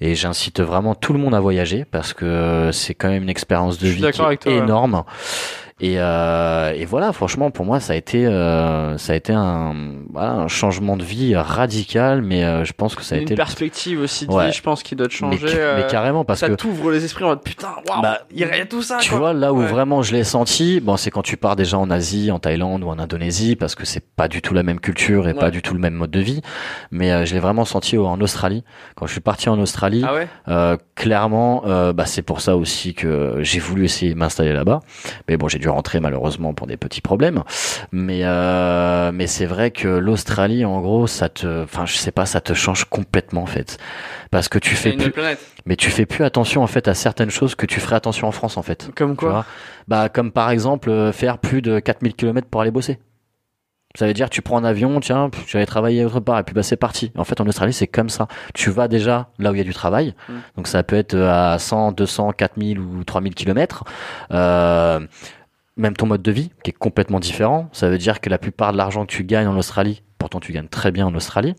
et j'incite vraiment tout le monde à voyager parce que c'est quand même une expérience de vie qui d'accord avec est toi, ouais. Et, euh, et voilà, franchement, pour moi, ça a été, euh, ça a été un, voilà, un changement de vie radical, mais euh, je pense que ça a une été, perspective aussi de Ouais. vie, je pense, qui doit te mais, changer. mais euh, carrément, parce ça que t'ouvre les esprits en mode putain, waouh, Bah, il y a tout ça. tu quoi. vois, là où Ouais. vraiment je l'ai senti, bon, c'est quand tu pars déjà en Asie, en Thaïlande ou en Indonésie, parce que c'est pas du tout la même culture et Ouais. pas du tout le même mode de vie. Mais euh, je l'ai vraiment senti en Australie. Quand je suis parti en Australie, Ah euh, clairement, euh, bah, c'est pour ça aussi que j'ai voulu essayer de m'installer là-bas. Mais bon, j'ai dû rentrer malheureusement pour des petits problèmes. Mais euh, mais c'est vrai que l'Australie, en gros, ça te, enfin, je sais pas, ça te change complètement en fait, parce que tu fais plus, planète. mais tu fais plus attention en fait à certaines choses que tu ferais attention en France en fait. Comme Tu quoi bah comme par exemple euh, faire plus de 4000 km pour aller bosser. Ça veut dire tu prends un avion, tiens, pff, j'allais travailler autre part et puis bah c'est parti. En fait en Australie c'est comme ça. Tu vas déjà là où il y a du travail. Mm. Donc ça peut être euh, à 100, 200, 4000 ou 3000 km. Euh, même ton mode de vie qui est complètement différent. Ça veut dire que la plupart de l'argent que tu gagnes en Australie, pourtant tu gagnes très bien en Australie,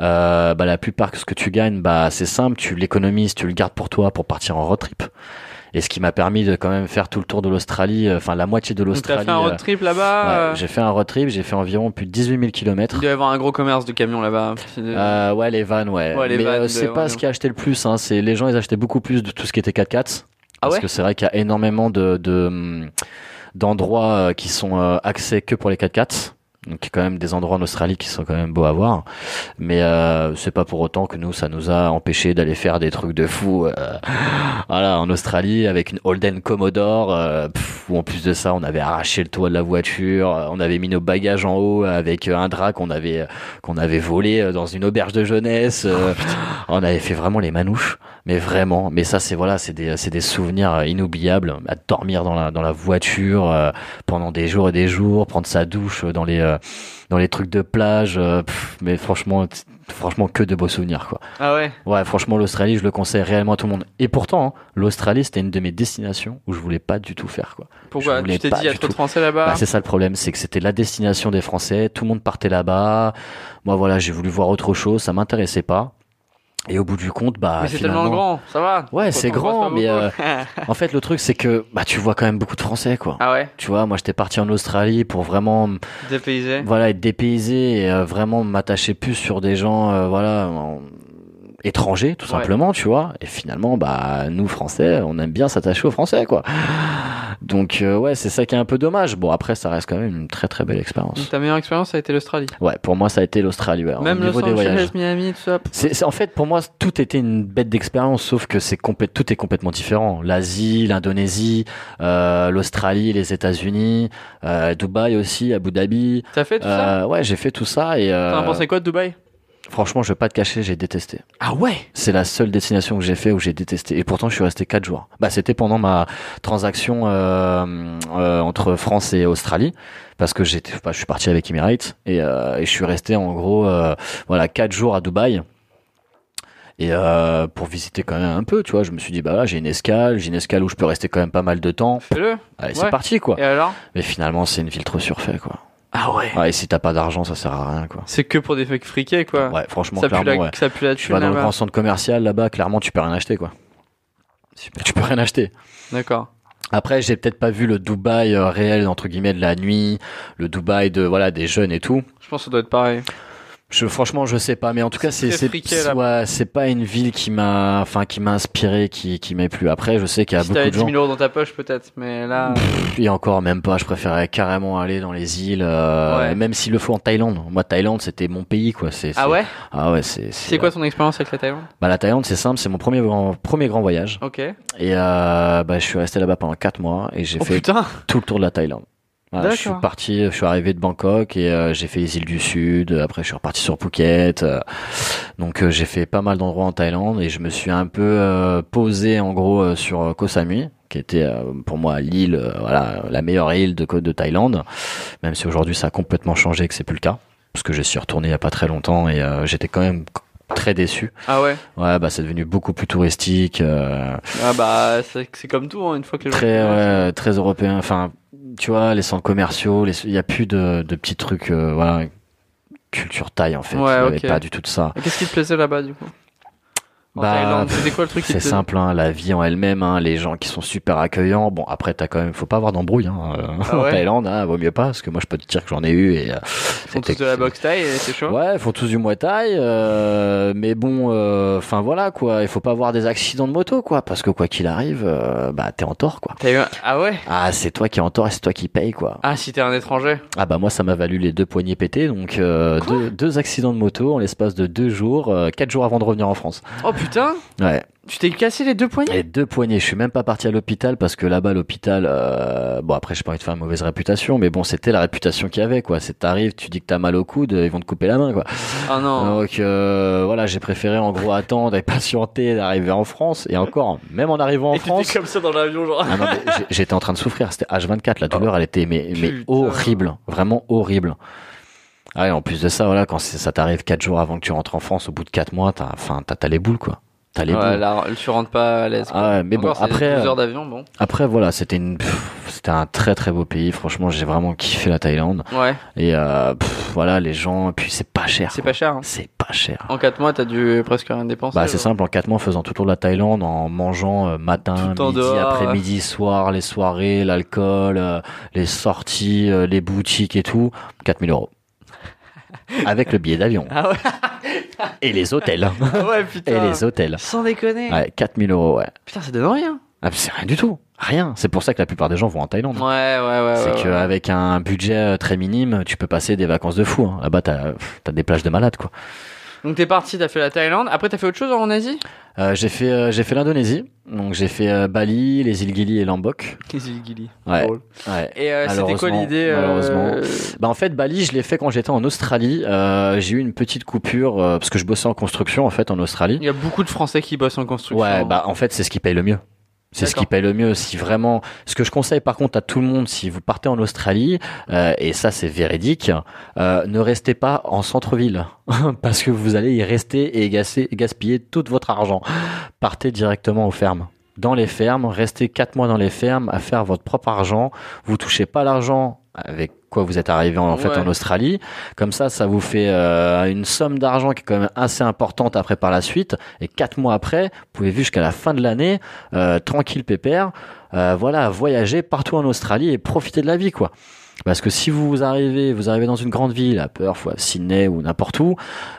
euh, bah la plupart de ce que tu gagnes, bah c'est simple, tu l'économises, tu le gardes pour toi pour partir en road trip. Et ce qui m'a permis de quand même faire tout le tour de l'Australie, euh, enfin la moitié de Donc t'as l'Australie. fait un road euh, trip là-bas ouais, euh, j'ai fait un road trip, j'ai fait environ plus de 18 000 Il kilomètres. doit y avoir un gros commerce de camions là-bas. Euh, ouais, les vannes, ouais. Ouais, les Mais c'est pas ce qui a acheté le plus. Hein. C'est les gens, ils achetaient beaucoup plus de tout ce qui était 4x4. Ah parce que c'est vrai qu'il y a énormément de de, hum, d'endroits euh, qui sont euh, axés que pour les 4x4. Donc quand même des endroits en Australie qui sont quand même beaux à voir, mais euh, c'est pas pour autant que nous ça nous a empêché d'aller faire des trucs de fou. euh, voilà, en Australie avec une Holden Commodore, euh, pff, où en plus de ça on avait arraché le toit de la voiture, euh, on avait mis nos bagages en haut avec un drap qu'on avait qu'on avait volé dans une auberge de jeunesse. euh, on avait fait vraiment les manouches, mais vraiment. Mais ça c'est voilà, c'est des c'est des souvenirs euh, inoubliables. À dormir dans la dans la voiture euh, pendant des jours et des jours, prendre sa douche dans les euh, dans les trucs de plage. euh, pff, mais franchement, franchement que de beaux souvenirs quoi. Ah ouais? Ouais, franchement l'Australie, je le conseille réellement à tout le monde. Et pourtant, hein, l'Australie c'était une de mes destinations où je voulais pas du tout faire quoi. Pourquoi? Tu t'es dit, il y a trop de. Français là-bas? Bah, c'est ça le problème, c'est que c'était la destination des Français, tout le monde partait là-bas. Moi voilà, j'ai voulu voir autre chose, ça m'intéressait pas. Et au bout du compte, bah Mais c'est finalement, tellement grand, ça va Ouais, c'est grand, mais, euh, en fait le truc c'est que bah tu vois quand même beaucoup de Français quoi. Ah ouais Tu vois, moi j'étais parti en Australie pour vraiment Dépaysé voilà être dépaysé et euh, vraiment m'attacher plus sur des gens euh, voilà en- étrangers tout Ouais. simplement, tu vois. Et finalement bah nous Français, on aime bien s'attacher aux Français quoi. Donc euh, ouais, c'est ça qui est un peu dommage. Bon après ça reste quand même une très très belle expérience. Donc ta meilleure expérience, ça a été l'Australie. Ouais, pour moi ça a été l'Australie ouais, Même Los. Angeles, Miami, tout ça. C'est, en fait pour moi tout était une bête d'expérience, sauf que c'est tout est complètement différent. L'Asie, l'Indonésie, euh, l'Australie, les États-Unis, euh, Dubaï aussi, Abu Dhabi. T'as fait tout ça? Euh, ouais, j'ai fait tout ça et euh, T'en as pensé quoi de Dubaï? Franchement, je vais pas te cacher, j'ai détesté. Ah ouais? C'est la seule destination que j'ai fait où j'ai détesté. Et pourtant, je suis resté quatre jours. Bah, c'était pendant ma transaction euh, euh, entre France et Australie, parce que j'étais, bah, je suis parti avec Emirates et, euh, et je suis resté en gros, euh, voilà, quatre jours à Dubaï. Et euh, pour visiter quand même un peu, tu vois, je me suis dit bah là j'ai une escale, j'ai une escale où je peux rester quand même pas mal de temps. Fais-le Allez, Ouais. c'est parti quoi. Et alors? Mais finalement, c'est une ville trop surfaite quoi. Ah ouais. Ouais, et si t'as pas d'argent, ça sert à rien, quoi. C'est que pour des mecs friqués, quoi. Ouais, franchement, ça, pue clairement, la, ouais. ça pue la Tu vas dans le grand centre commercial là-bas, clairement, tu peux rien acheter, quoi. Super. Tu peux rien acheter. D'accord. Après, j'ai peut-être pas vu le Dubaï euh, réel entre guillemets de la nuit, le Dubaï de voilà des jeunes et tout. Je pense que ça doit être pareil. Je, franchement, je sais pas, mais en tout cas, c'est c'est c'est- là. ouais, c'est pas une ville qui m'a, enfin, qui m'a inspiré, qui qui m'a plu. Après, je sais qu'il y a Si beaucoup de 10 gens. 000 euros dans ta poche, peut-être, mais là. Et encore même pas. Je préférais carrément aller dans les îles, euh, Ouais. même s'il le faut en Thaïlande. Moi, Thaïlande, c'était mon pays, quoi. C'est Ah ouais Ah ouais, c'est. C'est quoi ton expérience avec la Thaïlande? Bah la Thaïlande, c'est simple. C'est mon premier grand, premier grand voyage. Ok. Et euh, bah, je suis resté là-bas pendant quatre mois et j'ai Oh fait putain tout le tour de la Thaïlande. Voilà, je suis parti, je suis arrivé de Bangkok et euh, j'ai fait les îles du Sud. Après, je suis reparti sur Phuket. euh, donc, euh, j'ai fait pas mal d'endroits en Thaïlande et je me suis un peu euh, posé en gros euh, sur euh, Koh Samui, qui était euh, pour moi l'île, euh, voilà, la meilleure île de de Thaïlande. Même si aujourd'hui ça a complètement changé, que c'est plus le cas, parce que je suis retourné il y a pas très longtemps et euh, j'étais quand même très déçu. Ah ouais? Ouais, bah c'est devenu beaucoup plus touristique. euh, Ah bah, c'est comme tout, hein, une fois que les très ouais, très européen enfin tu vois les centres commerciaux les- il y a plus de, de petits trucs euh, voilà culture taille en fait. Ouais, il y avait pas du tout de ça. Qu'est-ce qui te plaisait là-bas, du coup? En Bah, Thaïlande, c'était quoi le truc qui te c'est simple hein, la vie en elle-même hein, les gens qui sont super accueillants bon après t'as quand même faut pas avoir d'embrouille hein, euh, Ah en Thaïlande hein, vaut mieux pas parce que moi je peux te dire que j'en ai eu et euh, Ils font tous de la boxe taille c'est chaud Ouais, ils font tous du Muay Thai, euh, mais bon, euh, enfin voilà quoi, il faut pas avoir des accidents de moto quoi, parce que quoi qu'il arrive, euh, bah t'es en tort quoi. T'as eu un- Ah ouais Ah, c'est toi qui es en tort et c'est toi qui paye quoi. Ah, si t'es un étranger Ah bah moi ça m'a valu les deux poignets pétés, donc euh, deux, deux accidents de moto en l'espace de deux jours, euh, quatre jours avant de revenir en France. Oh putain Ouais. Tu t'es cassé les deux poignets Et deux poignets, je suis même pas parti à l'hôpital parce que là-bas l'hôpital, euh, bon après j'ai pas envie de faire une mauvaise réputation, mais bon c'était la réputation qu'il y avait quoi. C'est t'arrives, tu dis que t'as mal au coude, ils vont te couper la main quoi. Ah non Donc euh, voilà, j'ai préféré en gros attendre et patienter d'arriver en France et encore, même en arrivant en Et France. comme ça dans l'avion, genre. Ah non, j'étais en train de souffrir, c'était H24, la douleur elle était mais, mais horrible, vraiment horrible. Ah et en plus de ça, voilà, quand ça t'arrive quatre jours avant que tu rentres en France, au bout de quatre mois, t'as, enfin, t'as, t'as les boules quoi. T'as les Ouais, boules. là, tu rentres pas à l'aise. Ah ouais, mais bon, Encore, après, 12 euh, heures d'avion, bon. après voilà, c'était une, c'était un très très beau pays. Franchement, j'ai vraiment kiffé la Thaïlande. Ouais, Et euh, pff, voilà, les gens, puis c'est pas cher. c'est pas cher. hein. C'est pas cher. En 4 mois, t'as dû presque rien dépenser. Bah c'est genre. simple, en quatre mois, en faisant tout le tour de la Thaïlande, en mangeant euh, matin, Tout midi, après-midi, soir, les soirées, l'alcool, euh, les sorties, euh, les boutiques et tout, 4000 euros. Avec le billet d'avion. Ah ouais, Et les hôtels. ah ouais putain. Et les hôtels. Sans déconner. Ouais, 4000 euros, ouais. Putain, ça donne rien. Ah, c'est rien du tout. Rien. C'est pour ça que la plupart des gens vont en Thaïlande. Ouais, ouais, ouais. c'est ouais, ouais. qu'avec un budget euh, très minime, tu peux passer des vacances de fou. hein. Là-bas, t'as as des plages de malades, quoi. Donc t'es parti, t'as fait la Thaïlande. Après, t'as fait autre chose en Asie? Euh, j'ai fait, euh, j'ai fait l'Indonésie. Donc j'ai fait euh, Bali, les îles Gili et Lombok. Les îles Gili. Ouais. Drôle. ouais. Et euh, c'était quoi Malheureusement, l'idée euh, malheureusement. Bah en fait Bali je l'ai fait quand j'étais en Australie. Euh, j'ai eu une petite coupure euh, parce que je bossais en construction en fait en Australie. Il y a beaucoup de Français qui bossent en construction. Ouais bah en fait c'est ce qui paye le mieux. C'est ce qui paye le mieux. Si vraiment, ce que je conseille par contre à tout le monde, si vous partez en Australie, euh, et ça c'est véridique, euh, ne restez pas en centre-ville parce que vous allez y rester et gaspiller tout votre argent. Partez directement aux fermes. Dans les fermes, restez quatre mois dans les fermes à faire votre propre argent. Vous touchez pas l'argent avec quoi vous êtes arrivé en, en fait en Australie. Comme ça, ça vous fait euh, une somme d'argent qui est quand même assez importante après par la suite. Et quatre mois après, vous pouvez vivre jusqu'à la fin de l'année euh, tranquille pépère. Euh, voilà, voyager partout en Australie et profiter de la vie quoi. Parce que si vous arrivez, vous arrivez dans une grande ville, à Perth ou à Sydney ou n'importe où,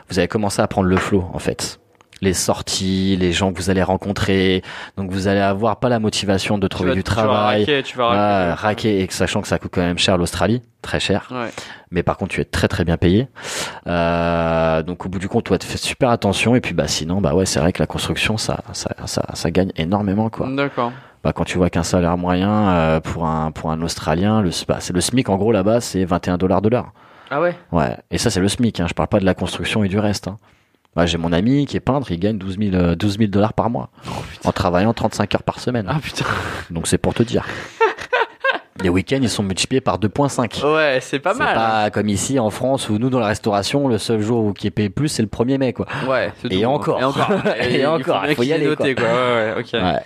vous allez commencer à prendre le flot en fait. Les sorties, les gens que vous allez rencontrer, donc vous allez avoir pas la motivation de Tu trouver du tu vas travail, raquer, tu vas raquer. et sachant que ça coûte quand même cher l'Australie, très cher. Ouais. Mais par contre, tu es très très bien payé. Euh, donc au bout du compte, tu dois te faire super attention. Et puis bah sinon, bah ouais, c'est vrai que la construction, ça, ça, ça, ça gagne énormément quoi. D'accord. Bah quand tu vois qu'un salaire moyen euh, pour un pour un Australien, le bah, c'est le SMIC en gros là-bas, c'est 21 dollars de l'heure. Ah ouais? Ouais. Et ça c'est le SMIC. Hein. Je parle pas de la construction et du reste. Hein. Bah, j'ai mon ami qui est peintre, il gagne 12 000 euh, 12 000 dollars par mois en travaillant 35 heures par semaine. Ah putain. Donc c'est pour te dire. Les week-ends, ils sont multipliés par 2.5. Ouais, c'est pas c'est mal. hein. pas comme ici en France où nous dans la restauration le seul jour où qui est payé plus c'est le 1er mai quoi. Ouais, c'est Et tout. encore. Et encore. Et il encore, faut, bien faut y aller, noté, quoi. Ouais, ouais. Ouais.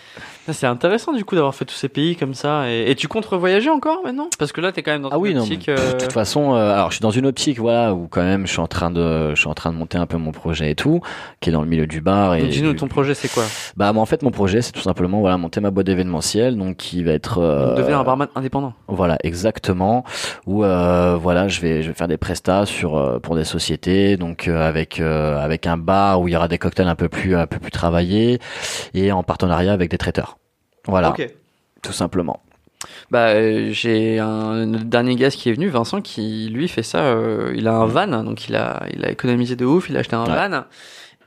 C'est intéressant du coup d'avoir fait tous ces pays comme ça. Et, et tu comptes revoyager encore maintenant? Parce que là, t'es quand même dans Ah une oui, non. optique. pff, euh, De toute façon, euh, alors je suis dans une optique, voilà, où quand même je suis en train de, je suis en train de monter un peu mon projet et tout, qui est dans le milieu du bar et. donc, Dis-nous, du- ton projet, c'est quoi? Bah, moi, en fait, mon projet, c'est tout simplement, voilà, monter ma boîte d'événementiel, donc qui va être. euh, Devenir un barman indépendant. Voilà, exactement. Où euh, voilà, je vais je vais faire des prestats sur euh, pour des sociétés, donc euh, avec euh, avec un bar où il y aura des cocktails un peu plus un peu plus travaillés et en partenariat avec des traiteurs. Voilà, Ok. tout simplement. Bah, euh, j'ai un dernier gars qui est venu, Vincent, qui lui fait ça. euh, il a un van, donc il a, il a économisé de ouf. Il a acheté un Ouais. van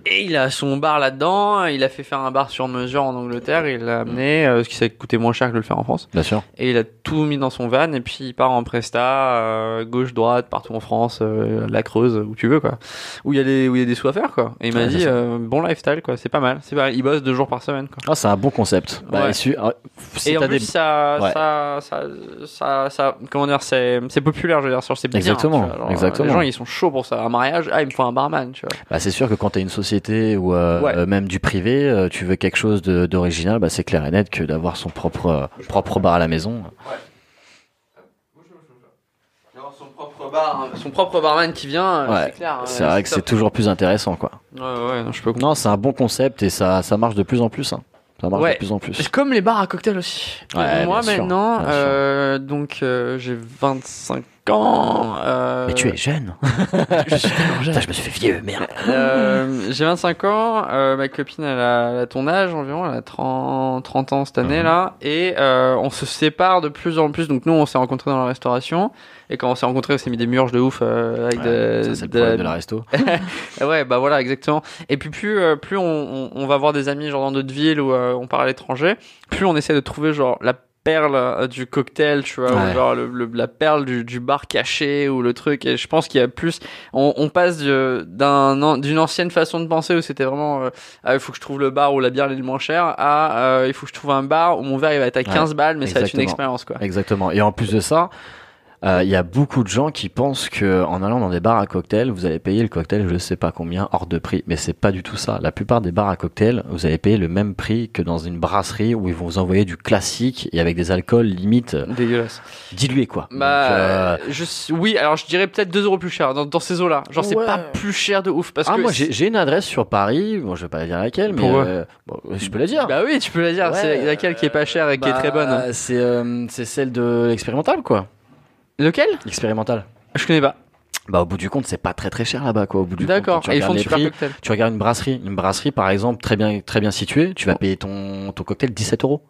et il a son bar là-dedans. Il a fait faire un bar sur mesure en Angleterre. Il l'a amené, euh, ce qui s'est coûté moins cher que de le faire en France. Bien sûr. Et il a tout mis dans son van et puis il part en presta, euh, gauche, droite, partout en France, euh, la Creuse, où tu veux quoi. Où il y a des, où il y a des sous à faire quoi. Et il m'a Ouais, dit euh, bon lifestyle quoi, c'est pas mal, c'est pas mal. Il bosse deux jours par semaine quoi. Ah, c'est un bon concept. Bah, Ouais. et su- ah, si et en plus des- ça, Ouais. ça, ça, ça, ça, comment dire, c'est, populaire, je veux dire, sur bien. Exactement, tu vois. Genre, exactement. Les gens ils sont chauds pour ça. Un mariage, ah il me faut un barman, tu vois. bah, c'est sûr que quand t'as une société ou euh, Ouais. euh, même du privé, euh, tu veux quelque chose d'original, bah, c'est clair et net que d'avoir son propre euh, propre bar à la maison. Avoir son propre bar, son propre barman qui vient, Ouais. c'est clair. C'est vrai que c'est toujours plus intéressant, quoi. Ouais, ouais, non, je peux Non, c'est un bon concept et ça ça marche de plus en plus. Hein. Ça marche Ouais. de plus en plus. C'est comme les bars à cocktails aussi. Ouais, Moi maintenant, euh, donc euh, j'ai 25 ans. euh, Mais tu es jeune. je suis tellement jeune. Putain, je me suis fait vieux, merde. Euh, j'ai 25 ans, euh, ma copine elle a, elle a ton âge environ, elle a 30, 30 ans cette année là, et on se sépare de plus en plus. Donc nous on s'est rencontrés dans la restauration, et quand on s'est rencontrés on s'est mis des murges de ouf avec de, ça, le de- de la resto. Ouais, bah voilà, exactement. Et puis plus, plus on, on, on va voir des amis genre dans d'autres villes euh, on part à l'étranger, plus on essaie de trouver genre la perle euh, du cocktail, tu vois, ou genre le, le- la perle du, du bar caché ou le truc. Et je pense qu'il y a plus, on, on passe d'une ancienne façon de penser où c'était vraiment, euh, ah, il faut que je trouve le bar où la bière est le moins chère, à euh, il faut que je trouve un bar où mon verre il va être à 15 balles, mais ça va être une expérience quoi. Exactement. Et en plus de ça, euh, il y a beaucoup de gens qui pensent que en allant dans des bars à cocktails, vous allez payer le cocktail, je sais pas combien, hors de prix. Mais c'est pas du tout ça. La plupart des bars à cocktails, vous allez payer le même prix que dans une brasserie où ils vont vous envoyer du classique et avec des alcools limite euh, Dégueulasse. dilués quoi. Bah, Donc, euh, je, oui, alors je dirais peut-être 2 euros plus cher dans, dans ces eaux-là. Genre, c'est Ouais. pas plus cher de ouf. Parce ah que moi j'ai une adresse sur Paris. Bon, je vais pas dire laquelle, mais euh, bon, je peux la dire. Bah oui, tu peux la dire. Ouais, c'est laquelle qui est pas chère et qui est très bonne. Bah, C'est euh, c'est celle de l'expérimental quoi. Lequel? L'expérimental. Je connais pas. Bah au bout du compte c'est pas très très cher là-bas quoi. Au bout du compte, D'accord. tu Et ils font regardes de les super prix, cocktails. Tu regardes une brasserie, une brasserie par exemple très bien très bien située, tu vas payer ton ton cocktail 17 euros.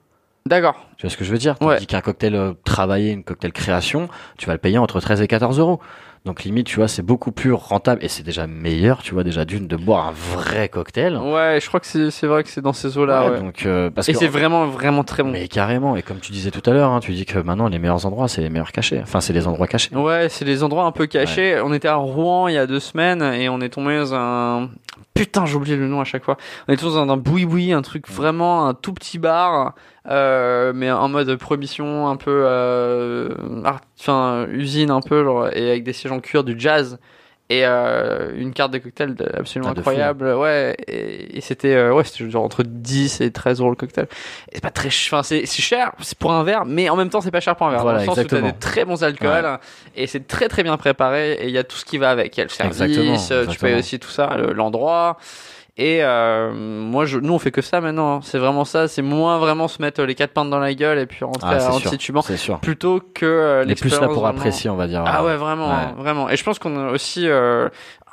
D'accord. Tu vois ce que je veux dire? Ouais. Tandis qu'un cocktail euh, travaillé, une cocktail création, tu vas le payer entre 13 et 14 euros. Donc limite, tu vois, c'est beaucoup plus rentable et c'est déjà meilleur, tu vois, déjà d'une de boire un vrai cocktail. Ouais, je crois que c'est vrai que c'est dans ces eaux-là. Ouais, Ouais, Donc euh, parce Et que c'est vraiment, vraiment très bon. mais carrément et comme tu disais tout à l'heure, hein, tu dis que maintenant les meilleurs endroits c'est les meilleurs cachés. Enfin c'est les endroits cachés. Ouais, c'est des endroits un peu cachés. On était à Rouen il y a deux semaines et on est tombé dans un. Putain, j'ai oublié le nom à chaque fois. On est tombé dans un boui-boui, un truc vraiment un tout petit bar, euh, mais en mode prohibition, un peu, euh, art- enfin usine un peu, genre, et avec des sièges en cuir, du jazz et euh, une carte de cocktail absolument Ah, de fou. incroyable. Ouais, et, et c'était, euh, ouais, c'était genre entre 10 et 13 euros le cocktail. C'est pas très, ch- enfin c'est cher, c'est pour un verre, mais en même temps c'est pas cher pour un verre. Voilà, dans le sens où exactement. t'as des très bons alcools et c'est très très bien préparé et il y a tout ce qui va avec. Il y a le service, Exactement, euh, tu payes aussi tout ça, le- l'endroit. Et euh, moi, je, nous, on fait que ça maintenant. hein. C'est vraiment ça. C'est moins vraiment se mettre les quatre pintes dans la gueule et puis rentrer Ah, à c'est un sûr. petit tubant, C'est sûr. plutôt que euh, Les plus là pour vraiment- apprécier, on va dire. Ah ouais, vraiment, Ouais. vraiment. Et je pense qu'on a aussi. euh,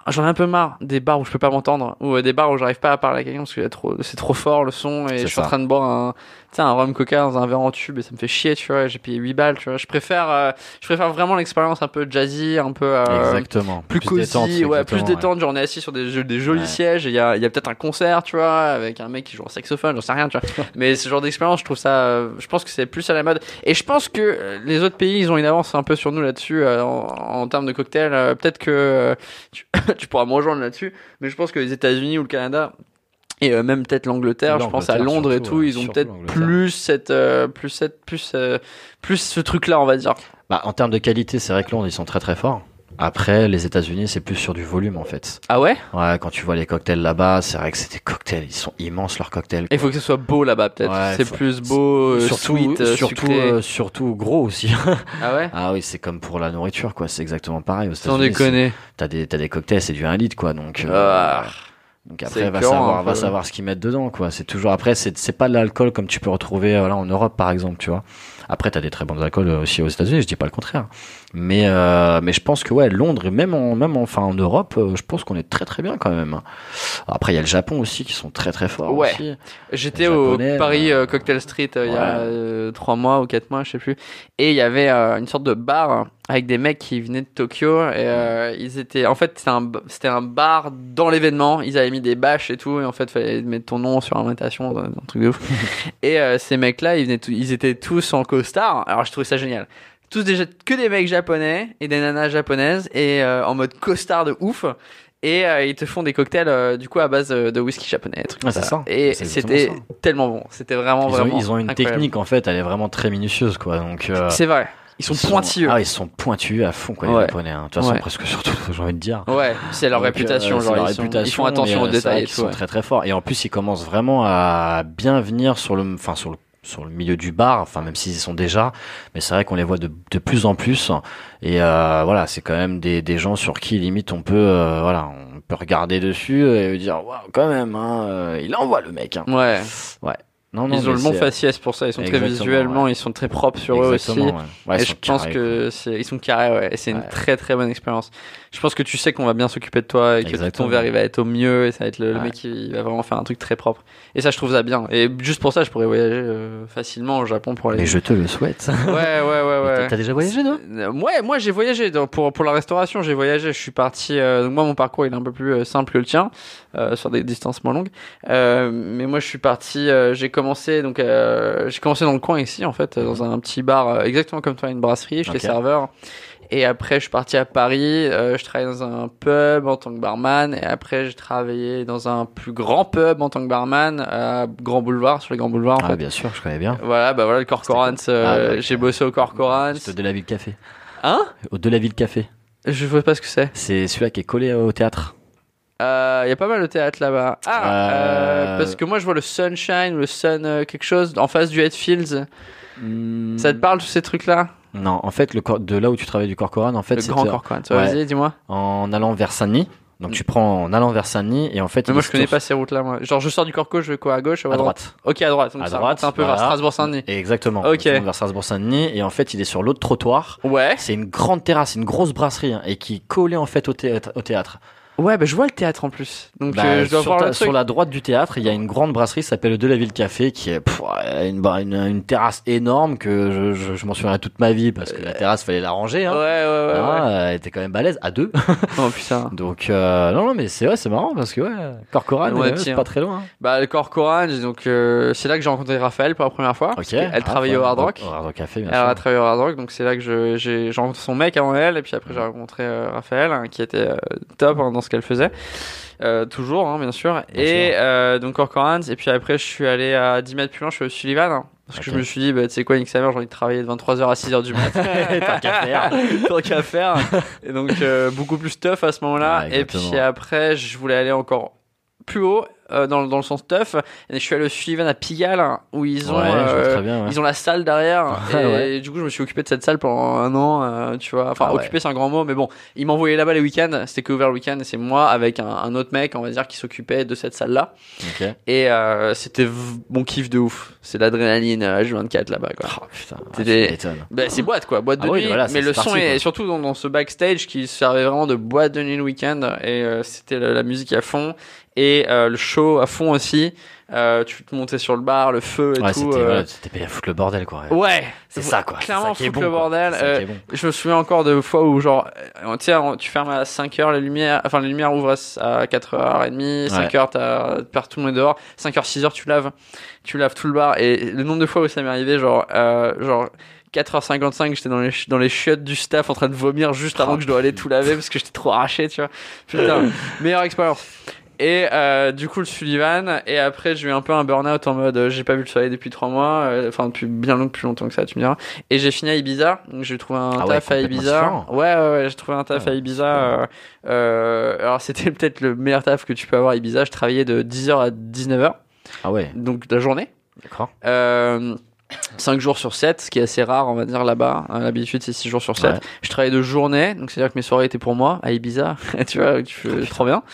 J'en ai un peu marre des bars où je peux pas m'entendre ou euh, des bars où j'arrive pas à parler à quelqu'un parce que a trop, c'est trop fort le son et C'est je suis en ça. train de boire un, sais, un rhum coca dans un verre en tube et ça me fait chier, tu vois. J'ai payé 8 balles, tu vois. Je préfère, euh, je préfère vraiment l'expérience un peu jazzy, un peu euh, Exactement. plus, cosy, détente, ouais, plus détente. Genre on est assis sur des, jolis Ouais. sièges et il y a, il y a peut-être un concert, tu vois, avec un mec qui joue au saxophone, j'en sais rien, tu vois. Mais ce genre d'expérience, je trouve ça, euh, je pense que c'est plus à la mode. Et je pense que euh, les autres pays, ils ont une avance un peu sur nous là-dessus euh, en, en termes de cocktails. Euh, peut-être que euh, tu, tu pourras me rejoindre là-dessus, mais je pense que les États-Unis ou le Canada. Et euh, même peut-être l'Angleterre, je pense à Londres et tout, ouais, ils ont peut-être plus cette, euh, plus cette, plus, euh, plus ce truc-là, on va dire. Bah, en termes de qualité, c'est vrai que Londres, ils sont très très forts. Après, les États-Unis, c'est plus sur du volume en fait. Ah ouais? Ouais, quand tu vois les cocktails là-bas, c'est vrai que c'est des cocktails, ils sont immenses leurs cocktails. Il faut que ce soit beau là-bas peut-être. Ouais, c'est faut- plus beau, euh, surtout, sweet, euh, surtout, sucré. euh, surtout gros aussi. Ah ouais? Ah oui, c'est comme pour la nourriture, quoi. C'est exactement pareil. Aux Sans États-Unis, déconner. T'as des, t'as des cocktails, c'est du 1 litre, quoi. Donc, euh, Ah. Donc après, va savoir, va savoir ce qu'ils mettent dedans, quoi. C'est toujours après, c'est, c'est pas de l'alcool comme tu peux retrouver euh, là en Europe, par exemple, tu vois. Après, t'as des très bons alcools euh, aussi aux États-Unis. Je dis pas le contraire. Mais, euh, mais je pense que ouais, Londres et même en, même en- enfin en Europe, euh, je pense qu'on est très très bien quand même. Après, il y a le Japon aussi qui sont très très forts. Ouais. aussi. J'étais Les au Japonais, Paris euh, euh, Cocktail Street il y a euh, trois mois ou quatre mois, je sais plus. Et il y avait euh, une sorte de bar avec des mecs qui venaient de Tokyo et euh, ils étaient en fait c'était un c'était un bar dans l'événement. Ils avaient mis des bâches et tout et en fait fallait mettre ton nom sur l'invitation, un un truc de ouf. et euh, ces mecs là, ils venaient ils étaient tous en costard. Alors je trouvais ça génial. Tous déjà que des mecs japonais et des nanas japonaises et euh, en mode costard de ouf. Et euh, ils te font des cocktails euh, du coup à base de whisky japonais. trucs comme c'est ça. Et c'était tellement bon. C'était vraiment Ils ont, vraiment. ils ont une incroyable. technique en fait, elle est vraiment très minutieuse, quoi. Donc, C'est vrai. Ils sont pointilleux. Ah, ils sont pointus à fond, quoi, les Ouais. Japonais. hein. De toute façon, Ouais. presque surtout, j'ai envie de dire. Ouais, c'est leur Donc, réputation. euh, genre, leur ils, sont- ils font attention aux détails vrai tout. sont très très forts. Et en plus, ils commencent vraiment à bien venir sur le, enfin sur le, sur le milieu du bar. Enfin, même s'ils y sont déjà, mais c'est vrai qu'on les voit de, de plus en plus. Et euh, voilà, c'est quand même des, des gens sur qui limite on peut, euh, voilà, on peut regarder dessus et dire, waouh, quand même, hein, euh, il envoie le mec. Hein. Ouais. Non, non, Ils ont le bon faciès pour ça. Ils sont très visuellement, ouais. ils sont très propres sur eux aussi. Ouais. Ouais, et je pense carrés, que c'est, ils sont carrés, ouais. Et c'est une très très bonne expérience. Je pense que tu sais qu'on va bien s'occuper de toi et que Exactement. ton verre il va être au mieux et ça va être le, mec qui va vraiment faire un truc très propre. Et ça, je trouve ça bien. Et juste pour ça, je pourrais voyager euh, facilement au Japon pour aller. Mais je te le souhaite. Ouais, ouais, ouais, ouais. T'as déjà voyagé, toi Euh, Ouais, moi j'ai voyagé donc, pour pour la restauration. J'ai voyagé. Je suis parti. euh, donc moi mon parcours il est un peu plus simple que le tien euh, sur des distances moins longues. Mais moi je suis parti. j'ai commencé donc euh, j'ai commencé dans le coin ici en fait dans un petit bar euh, exactement comme toi une brasserie. J'étais Ok. serveur. Et après je suis parti à Paris. euh, je travaillais dans un pub en tant que barman. Et après j'ai travaillé dans un plus grand pub en tant que barman à Grand Boulevard sur les grands boulevards en Ah, fait. bien sûr, je connais bien. Voilà, bah voilà le Corcorans. euh, Ah. J'ai bossé au Corcorans. De la ville café. Hein? Au de la ville café. Je vois pas ce que c'est. C'est celui-là qui est collé au théâtre. Il y a pas mal de théâtre là-bas. Ah, Euh, euh, parce que moi je vois le Sunshine ou le Sun euh, quelque chose en face du Headfields. Ça te parle tous ces trucs-là? Non, en fait, le de là où tu travailles du Corcoran, en fait, Le grand euh, Corcoran. ouais. Vas-y, dis-moi. en allant vers Saint-Denis. Donc tu prends en allant vers Saint-Denis et en fait Mais moi je connais pas ces routes-là. Moi. Genre je sors du Corco, je vais quoi à gauche ou à droite. Ok, à droite. Donc À ça droite, un peu vers voilà. Strasbourg-Saint-Denis. Exactement. Ok. Vers Strasbourg-Saint-Denis et en fait il est sur l'autre trottoir. Ouais. C'est une grande terrasse, une grosse brasserie hein, et qui est collée en fait au. Au théâtre. Ouais, bah je vois le théâtre en plus. Donc Bah, euh, je dois sur, voir ta- le truc. sur la droite du théâtre, il y a une grande brasserie qui s'appelle le De la Ville Café, qui est pff, ouais, une, bah, une, une terrasse énorme que je, je, je m'en souviendrai toute ma vie parce que la terrasse fallait la ranger. Ouais, Hein. ouais, ouais. ouais. Ah, Elle était quand même balèze à deux. Oh putain. Donc euh, non non mais c'est vrai c'est marrant parce que ouais Corcoran Ouais, euh, c'est pas très loin. hein. Bah le Corcoran, donc euh, c'est là que j'ai rencontré Raphaël pour la première fois. qu'elle Ah, travaillait au ouais, Hard Rock. Au Hard Rock Café bien Elle a sûr. travaillé au Hard Rock, donc c'est là que j'ai j'ai rencontré son mec avant elle, et puis après j'ai rencontré euh, Raphaël, hein, qui était euh, top hein, dans ce qu'elle faisait. Euh, toujours, hein, bien sûr. Bien et sûr. euh, donc Corcorans, et puis après je suis allé à 10 mètres plus loin, je suis au Sullivan. hein, parce que je me suis dit, bah, tu sais quoi, Nick Samer, j'ai envie de travailler de 23h à 6h du matin. Tant qu'à faire. Tant qu'à faire. Et donc, euh, beaucoup plus tough à ce moment-là. Ouais, et puis après, je voulais aller encore plus haut, euh, dans, dans le sens. Et je suis allé au Sullivan à Pigalle, hein, où ils ont, Ouais, euh, très bien. ouais. ils ont la salle derrière. Ouais, et du coup, je me suis occupé de cette salle pendant un an, euh, tu vois. Enfin, Ah occupé, c'est un grand mot, mais bon, ils m'envoyaient là-bas les week-ends. C'était que ouvert le week-end. Et c'est moi avec un, un autre mec, on va dire, qui s'occupait de cette salle-là. Ok. Et euh, c'était bon kiff de ouf. C'est l'adrénaline euh, H24 là-bas, quoi. Oh, putain. M'étonnes. Bah, c'est boîte quoi, boîte de Ah oui, nuit. voilà, mais le son est surtout dans, dans ce backstage qui servait vraiment de boîte de nuit le week-end et euh, c'était la, la musique à fond et euh, le show à fond aussi. Euh, tu te montais sur le bar, le feu et Ouais, tout. c'était euh, foutre le bordel quoi. Ouais, C'est ça quoi. Clairement, ça foutre bon, le bordel. Euh, bon. Je me souviens encore de fois où genre, euh, tu on- tu fermes à 5h les lumières, enfin les lumières ouvrent à 4h30, 5h t'as, perds tout le monde dehors, 5h, 6h tu laves, tu laves tout le bar et le nombre de fois où ça m'est arrivé, genre, euh, genre 4h55 j'étais dans les, dans les chiottes du staff en train de vomir juste avant Oh, que je dois aller tout laver parce que j'étais trop arraché, tu vois. Putain, meilleure expérience. Et euh, du coup, le Sullivan. Et après, j'ai eu un peu un burn-out en mode euh, j'ai pas vu le soleil depuis trois mois. euh, Enfin, depuis bien long, plus longtemps que ça, tu me diras. Et j'ai fini à Ibiza. Donc, j'ai trouvé un Ah ouais, taf à Ibiza. Ouais, ouais, ouais, j'ai trouvé un taf à Ibiza. Euh, alors, c'était peut-être le meilleur taf que tu peux avoir à Ibiza. Je travaillais de 10h à 19h. Ah ouais, Donc, la journée. d'accord. Euh, 5 jours sur 7, ce qui est assez rare, on va dire là-bas. L'habitude, c'est 6 jours sur 7. Ouais. Je travaillais de journée, donc c'est-à-dire que mes soirées étaient pour moi, à Ibiza. tu vois, tu fais trop bien.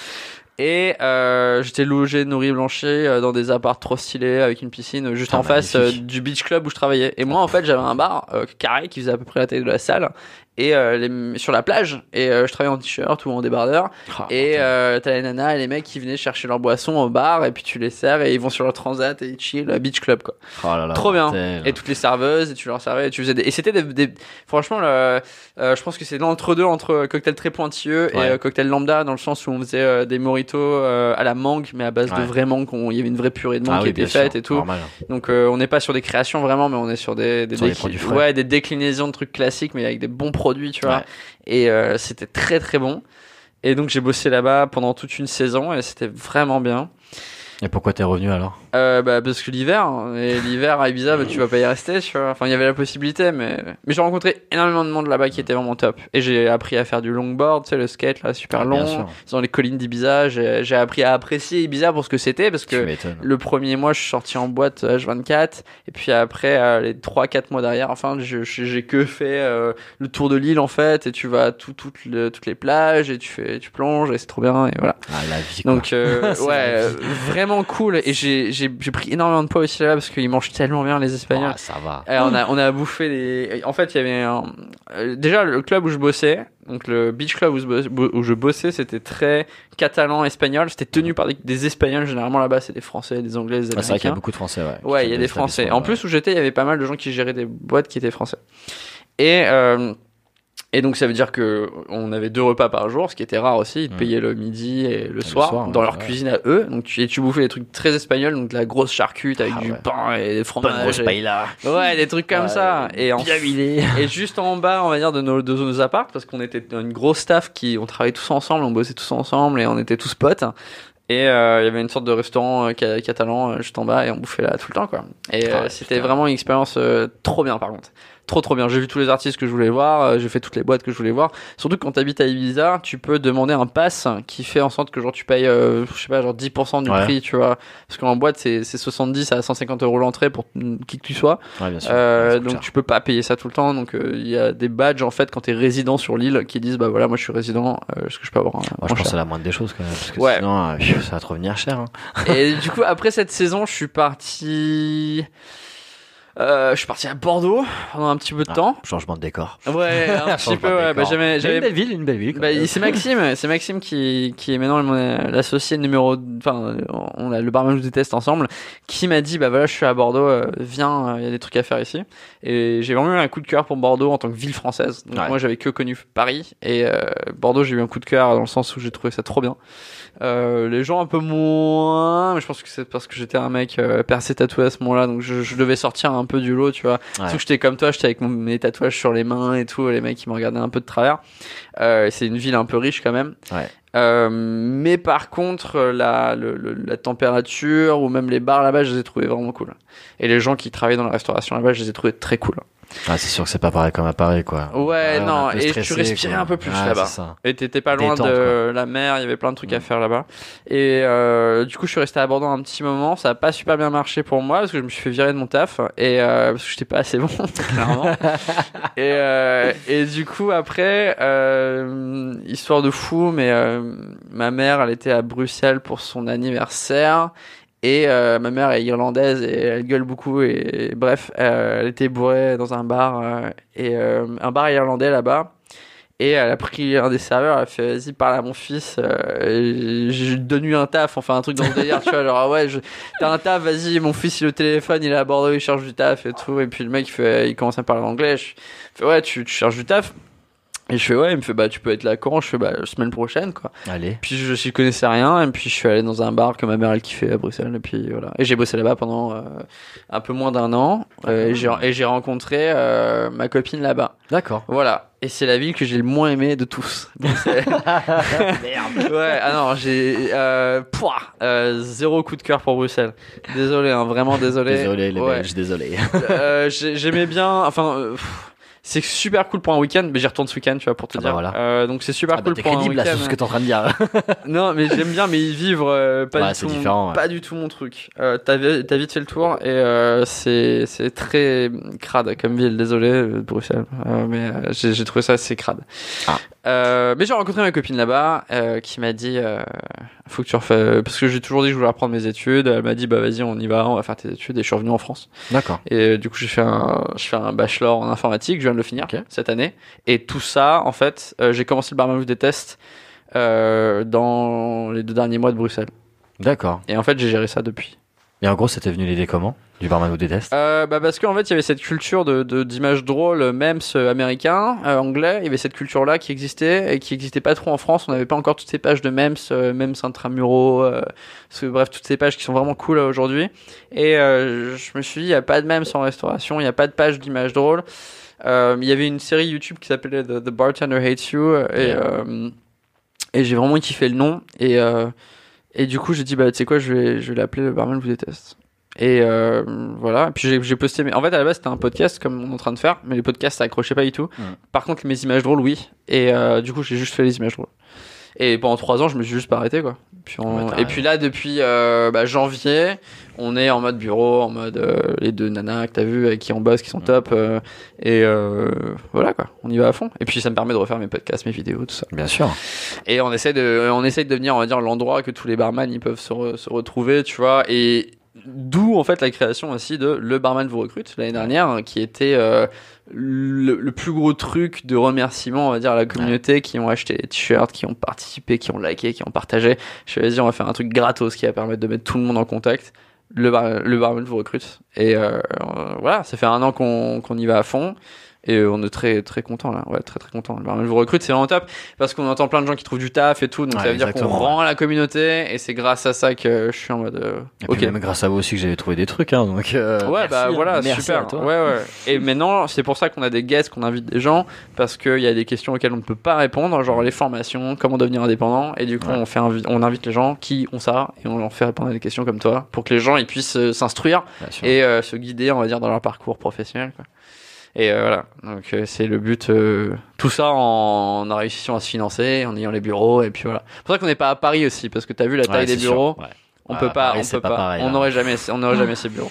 Et euh, j'étais logé, nourri, blanchi euh, dans des apparts trop stylés avec une piscine juste Ah, en face euh, du beach club où je travaillais. Et moi, en fait, j'avais un bar euh, carré qui faisait à peu près la taille de la salle et euh, les, sur la plage. Et euh, je travaillais en t-shirt ou en débardeur. Ah, Et euh, t'as les nanas et les mecs qui venaient chercher leur boisson au bar et puis tu les sers et ils vont sur leur transat et ils chill à beach club quoi. Oh là là, Trop bien. Et toutes les serveuses, et tu leur servais, et tu faisais des... Et c'était des, des- Franchement, le- euh, je pense que c'est l'entre-deux entre cocktail très pointilleux et Ouais. euh, cocktail lambda, dans le sens où on faisait euh, des mojitos euh, à la mangue, mais à base de Ouais. vraie mangue, il y avait une vraie purée de mangue Ah qui oui, était faite et tout. Normal. Donc euh, on n'est pas sur des créations vraiment, mais on est sur des, des, Sur ouais, des déclinaisons de trucs classiques, mais avec des bons produits, tu vois. Ouais. Et euh, c'était très très bon. Et donc j'ai bossé là-bas pendant toute une saison et c'était vraiment bien. Et pourquoi t'es revenu alors? Euh, bah, parce que l'hiver, hein, et l'hiver à Ibiza, bah, tu vas pas y rester, tu vois. Enfin, il y avait la possibilité, mais, mais j'ai rencontré énormément de monde là-bas qui était vraiment top. Et j'ai appris à faire du longboard, tu sais, le skate, là, super Ah, long. Dans les collines d'Ibiza, j'ai j'ai appris à apprécier Ibiza pour ce que c'était, parce que le premier mois, je suis sorti en boîte H24, et puis après, euh, les 3-4 mois derrière, enfin, je- j'ai que fait euh, le tour de l'île, en fait, et tu vas à tout, toutes le- toutes les plages, et tu fais, tu plonges, et c'est trop bien, et voilà. Ah, la vie, quoi. Donc euh, ouais, euh, vie. Vraiment cool. Et j'ai j'ai j'ai pris énormément de poids aussi là parce qu'ils mangent tellement bien les Espagnols. Ah, ça va. Et on a on a bouffé des. En fait, il y avait un... euh, déjà le club où je bossais, donc le beach club où je bossais, c'était très catalan espagnol. C'était tenu par des, des Espagnols généralement là-bas, c'est des Français, des Anglais, des Ah, c'est vrai qu'il y Américains. a beaucoup de Français, ouais. Ouais, il y a des de Français. En plus, où j'étais, il y avait pas mal de gens qui géraient des boîtes qui étaient français. Et, euh, et donc, ça veut dire que on avait deux repas par jour, ce qui était rare aussi. Ils te payaient le midi et le soir, soir, dans ouais, leur ouais. cuisine à eux. Donc, tu, et tu bouffais des trucs très espagnols, donc de la grosse charcute avec Ah du ouais. pain et des fromages. grosse et-. Ouais, des trucs comme ça. Et, en- Bien huilé. et juste en bas, on va dire, de nos, de nos apparts, parce qu'on était une grosse staff qui, on travaillait tous ensemble, on bossait tous ensemble et on était tous potes. Et euh, il y avait une sorte de restaurant euh, ca- catalan euh, juste en bas et on bouffait là tout le temps, quoi. Et Ah c'était vraiment une expérience euh, trop bien, par contre. Trop trop bien. J'ai vu tous les artistes que je voulais voir, euh, j'ai fait toutes les boîtes que je voulais voir. Surtout quand t'habites à Ibiza, tu peux demander un pass qui fait en sorte que genre tu payes, euh, je sais pas, genre 10% du Ouais. prix, tu vois. Parce qu'en boîte c'est c'est 70 à 150 euros l'entrée pour qui que tu sois. Ouais, bien sûr. Euh, donc cher. tu peux pas payer ça tout le temps. Donc euh, il y a des badges en fait quand t'es résident sur l'île qui disent bah voilà moi je suis résident, euh, est-ce que je peux avoir un Moi, je pense c'est la moindre des choses quand même. Parce que Ouais. sinon, euh, ça va te revenir cher. hein. Et du coup après cette saison je suis parti. Euh, je suis parti à Bordeaux pendant un petit peu de Ah, temps. Changement de décor. Ouais, un petit peu. Ouais, bah, j'avais, j'avais- Une belle ville, une belle ville. Bah, c'est Maxime, c'est Maxime qui, qui est maintenant l'associé numéro, enfin, on a le barman je déteste ensemble, qui m'a dit, bah voilà, je suis à Bordeaux, euh, viens, il y a des trucs à faire ici. Et j'ai vraiment eu un coup de cœur pour Bordeaux en tant que ville française. Donc Ouais. moi, j'avais que connu Paris et euh, Bordeaux, j'ai eu un coup de cœur dans le sens où j'ai trouvé ça trop bien. Euh, les gens un peu moins, mais je pense que c'est parce que j'étais un mec euh, percé tatoué à ce moment-là, donc je, je devais sortir un peu du lot, tu vois. Ouais. Surtout que j'étais comme toi, j'étais avec mon- mes tatouages sur les mains et tout, les mecs qui me regardaient un peu de travers. Euh, c'est une ville un peu riche quand même. Ouais. Euh, mais par contre, la, le- le- la température ou même les bars là-bas, je les ai trouvés vraiment cool. Et les gens qui travaillaient dans la restauration là-bas, je les ai trouvés très cool. Ah, c'est sûr que c'est pas pareil comme à Paris, quoi. Ouais, est non, et tu respirais quoi. un peu plus Ouais, là-bas. Et t'étais pas loin Détente, de la mer, il y avait plein de trucs à faire là-bas. Et euh, du coup, je suis resté à Bordeaux un petit moment. Ça a pas super bien marché pour moi parce que je me suis fait virer de mon taf et euh, parce que j'étais pas assez bon, clairement. et, euh, et du coup, après, euh, histoire de fou, mais euh, ma mère, elle était à Bruxelles pour son anniversaire. Et euh, ma mère est irlandaise et elle gueule beaucoup et, bref, euh, elle était bourrée dans un bar euh, et euh, un bar irlandais là-bas. Et elle a pris un des serveurs, elle a fait vas-y parle à mon fils, euh, j'ai donné un taf, enfin un truc dans le délire, tu vois, genre ah ouais, je- t'as un taf, vas-y, mon fils il est au téléphone, il est à Bordeaux, il cherche du taf et tout, et puis le mec il, fait, il commence à parler anglais, je fais ouais tu, tu cherches du taf, Et je fais ouais, il me fait bah tu peux être là quand? Je fais bah la semaine prochaine quoi. Allez. Puis je je connaissais rien et puis je suis allé dans un bar que ma mère elle kiffait à Bruxelles et puis voilà. Et j'ai bossé là-bas pendant euh, un peu moins d'un an euh, et j'ai et j'ai rencontré euh, ma copine là-bas. D'accord. Voilà. Et c'est la ville que j'ai le moins aimé de tous. Merde. ouais, ah non, j'ai euh, pouah, euh, zéro coup de cœur pour Bruxelles. Désolé, hein, vraiment désolé. Désolé les Ouais. Belges, désolé. Euh, j'ai- J'aimais bien, enfin, euh, pff, c'est super cool pour un week-end, mais j'y retourne ce week-end, tu vois, pour te Ah bah dire. voilà. Euh, donc c'est super Ah bah, cool t'es pour un week-end. sur ce que t'es en train de dire. Non, mais j'aime bien, mais y vivre, euh, pas, Ouais, du c'est tout, mon- différent, ouais. pas du tout mon truc. Euh, T'as vi- t'as vite fait le tour et euh, c'est c'est très crade comme ville. Désolé, euh, Bruxelles, Euh, mais euh, j'ai j'ai trouvé ça assez crade. Ah. Euh, mais j'ai rencontré ma copine là-bas euh, qui m'a dit euh, faut que tu refais parce que j'ai toujours dit que je voulais reprendre mes études. Elle m'a dit bah vas-y on y va, on va faire tes études et je suis revenu en France. D'accord. Et euh, du coup, j'ai fait un, je fais un bachelor en informatique, je viens de le finir cette année. Et tout ça, en fait, euh, j'ai commencé le barman des tests euh, dans les deux derniers mois de Bruxelles. D'accord. Et en fait, j'ai géré ça depuis. Et en gros, c'était venu l'idée comment Du barman ou des tests Euh, bah parce qu'en fait, il y avait cette culture de d'images drôles, même américain, euh, anglais. Il y avait cette culture-là qui existait et qui existait pas trop en France. On n'avait pas encore toutes ces pages de memes, euh, memes intramuraux, euh, bref, toutes ces pages qui sont vraiment cool euh, aujourd'hui. Et euh, je me suis dit, il y a pas de memes en restauration, il y a pas de page d'images drôles. Euh, il y avait une série YouTube qui s'appelait The, The Bartender Hates You euh, et euh, et j'ai vraiment kiffé le nom et euh, et du coup j'ai dit bah tu sais quoi je vais je vais l'appeler le barman vous déteste. Et euh, voilà. Puis j'ai posté mes... en fait à la base c'était un podcast comme on est en train de faire mais les podcasts ça accrochait pas du tout. Par contre mes images drôles oui. Et euh, du coup j'ai juste fait les images drôles et pendant trois ans je me suis juste pas arrêté quoi. Puis on- et puis là depuis euh, bah, janvier on est en mode bureau en mode euh, les deux nanas que t'as vu avec qui on bosse qui sont top euh, et euh, voilà quoi. On y va à fond. Et puis ça me permet de refaire mes podcasts mes vidéos tout ça. Bien sûr. et on essaie de, on essaie de devenir, on va dire, l'endroit que tous les barman ils peuvent se, re- se retrouver, tu vois. Et d'où en fait la création aussi de Le Barman vous recrute l'année dernière, hein, qui était euh, le, le plus gros truc de remerciement, on va dire, à la communauté qui ont acheté les t-shirts, qui ont participé, qui ont liké, qui ont partagé. Je vais vas-y, on va faire un truc gratos qui va permettre de mettre tout le monde en contact. Le, bar, le barman vous recrute. Et euh, euh, voilà, ça fait un an qu'on qu'on y va à fond. Et euh, on est très très content là, ouais très très content. Le barman vous recrute, c'est vraiment top parce qu'on entend plein de gens qui trouvent du taf et tout, donc Ouais, ça veut dire qu'on rend à la communauté et c'est grâce à ça que je suis en mode euh, Et ok. puis même grâce à vous aussi que j'avais trouvé des trucs. Hein, donc, euh, Ouais, merci, bah hein. voilà, Merci super. à toi. Ouais, ouais. Et maintenant, c'est pour ça qu'on a des guests, qu'on invite des gens, parce qu'il y a des questions auxquelles on ne peut pas répondre, genre les formations, comment devenir indépendant, et du coup, Ouais. on, fait invi- on invite les gens qui ont ça, et on leur fait répondre à des questions comme toi, pour que les gens ils puissent euh, s'instruire Bien sûr. et euh, se guider, on va dire, dans leur parcours professionnel. Quoi. Et euh, voilà, donc euh, c'est le but. euh, tout ça en, en réussissant à se financer, en ayant les bureaux, et puis voilà. C'est pour ça qu'on n'est pas à Paris aussi, parce que t'as vu la taille Ouais, des sûr. bureaux, Ouais. on Ouais, peut à pas, Paris, on peut pas pas, pareil, on hein. n'aurait jamais, on n'aurait jamais ces bureaux.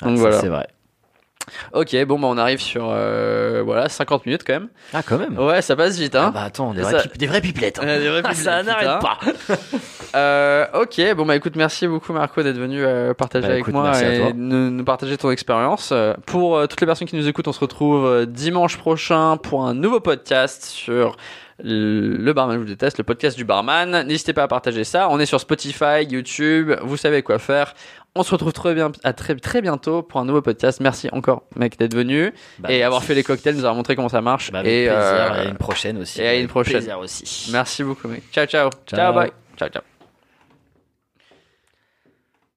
Ah, Donc voilà. C'est vrai. Ok, bon bah on arrive sur euh, voilà 50 minutes quand même. Ah, quand même. Ouais, ça passe vite Ah hein. bah attends, des, Ça- vrais, pip- des vrais pipelettes. hein. Des vrais Ah, ça pipelettes, n'arrête putain. pas. Euh, ok, bon bah écoute, merci beaucoup Marco d'être venu euh, partager Bah, avec écoute, moi et nous, nous partager ton expérience. Euh, Pour euh, toutes les personnes qui nous écoutent, on se retrouve dimanche prochain pour un nouveau podcast sur le barman je vous déteste, le podcast du barman. N'hésitez pas à partager ça. On est sur Spotify, YouTube, vous savez quoi faire. On se retrouve très bien à très très bientôt pour un nouveau podcast. Merci encore mec d'être venu Bah, et avoir fait les cocktails, nous avoir montré comment ça marche. Bah, avec et plaisir. euh, Et à une prochaine aussi. et à une prochaine. plaisir aussi. Merci beaucoup mec. Ciao ciao. Ciao. Ciao bye. Ciao ciao.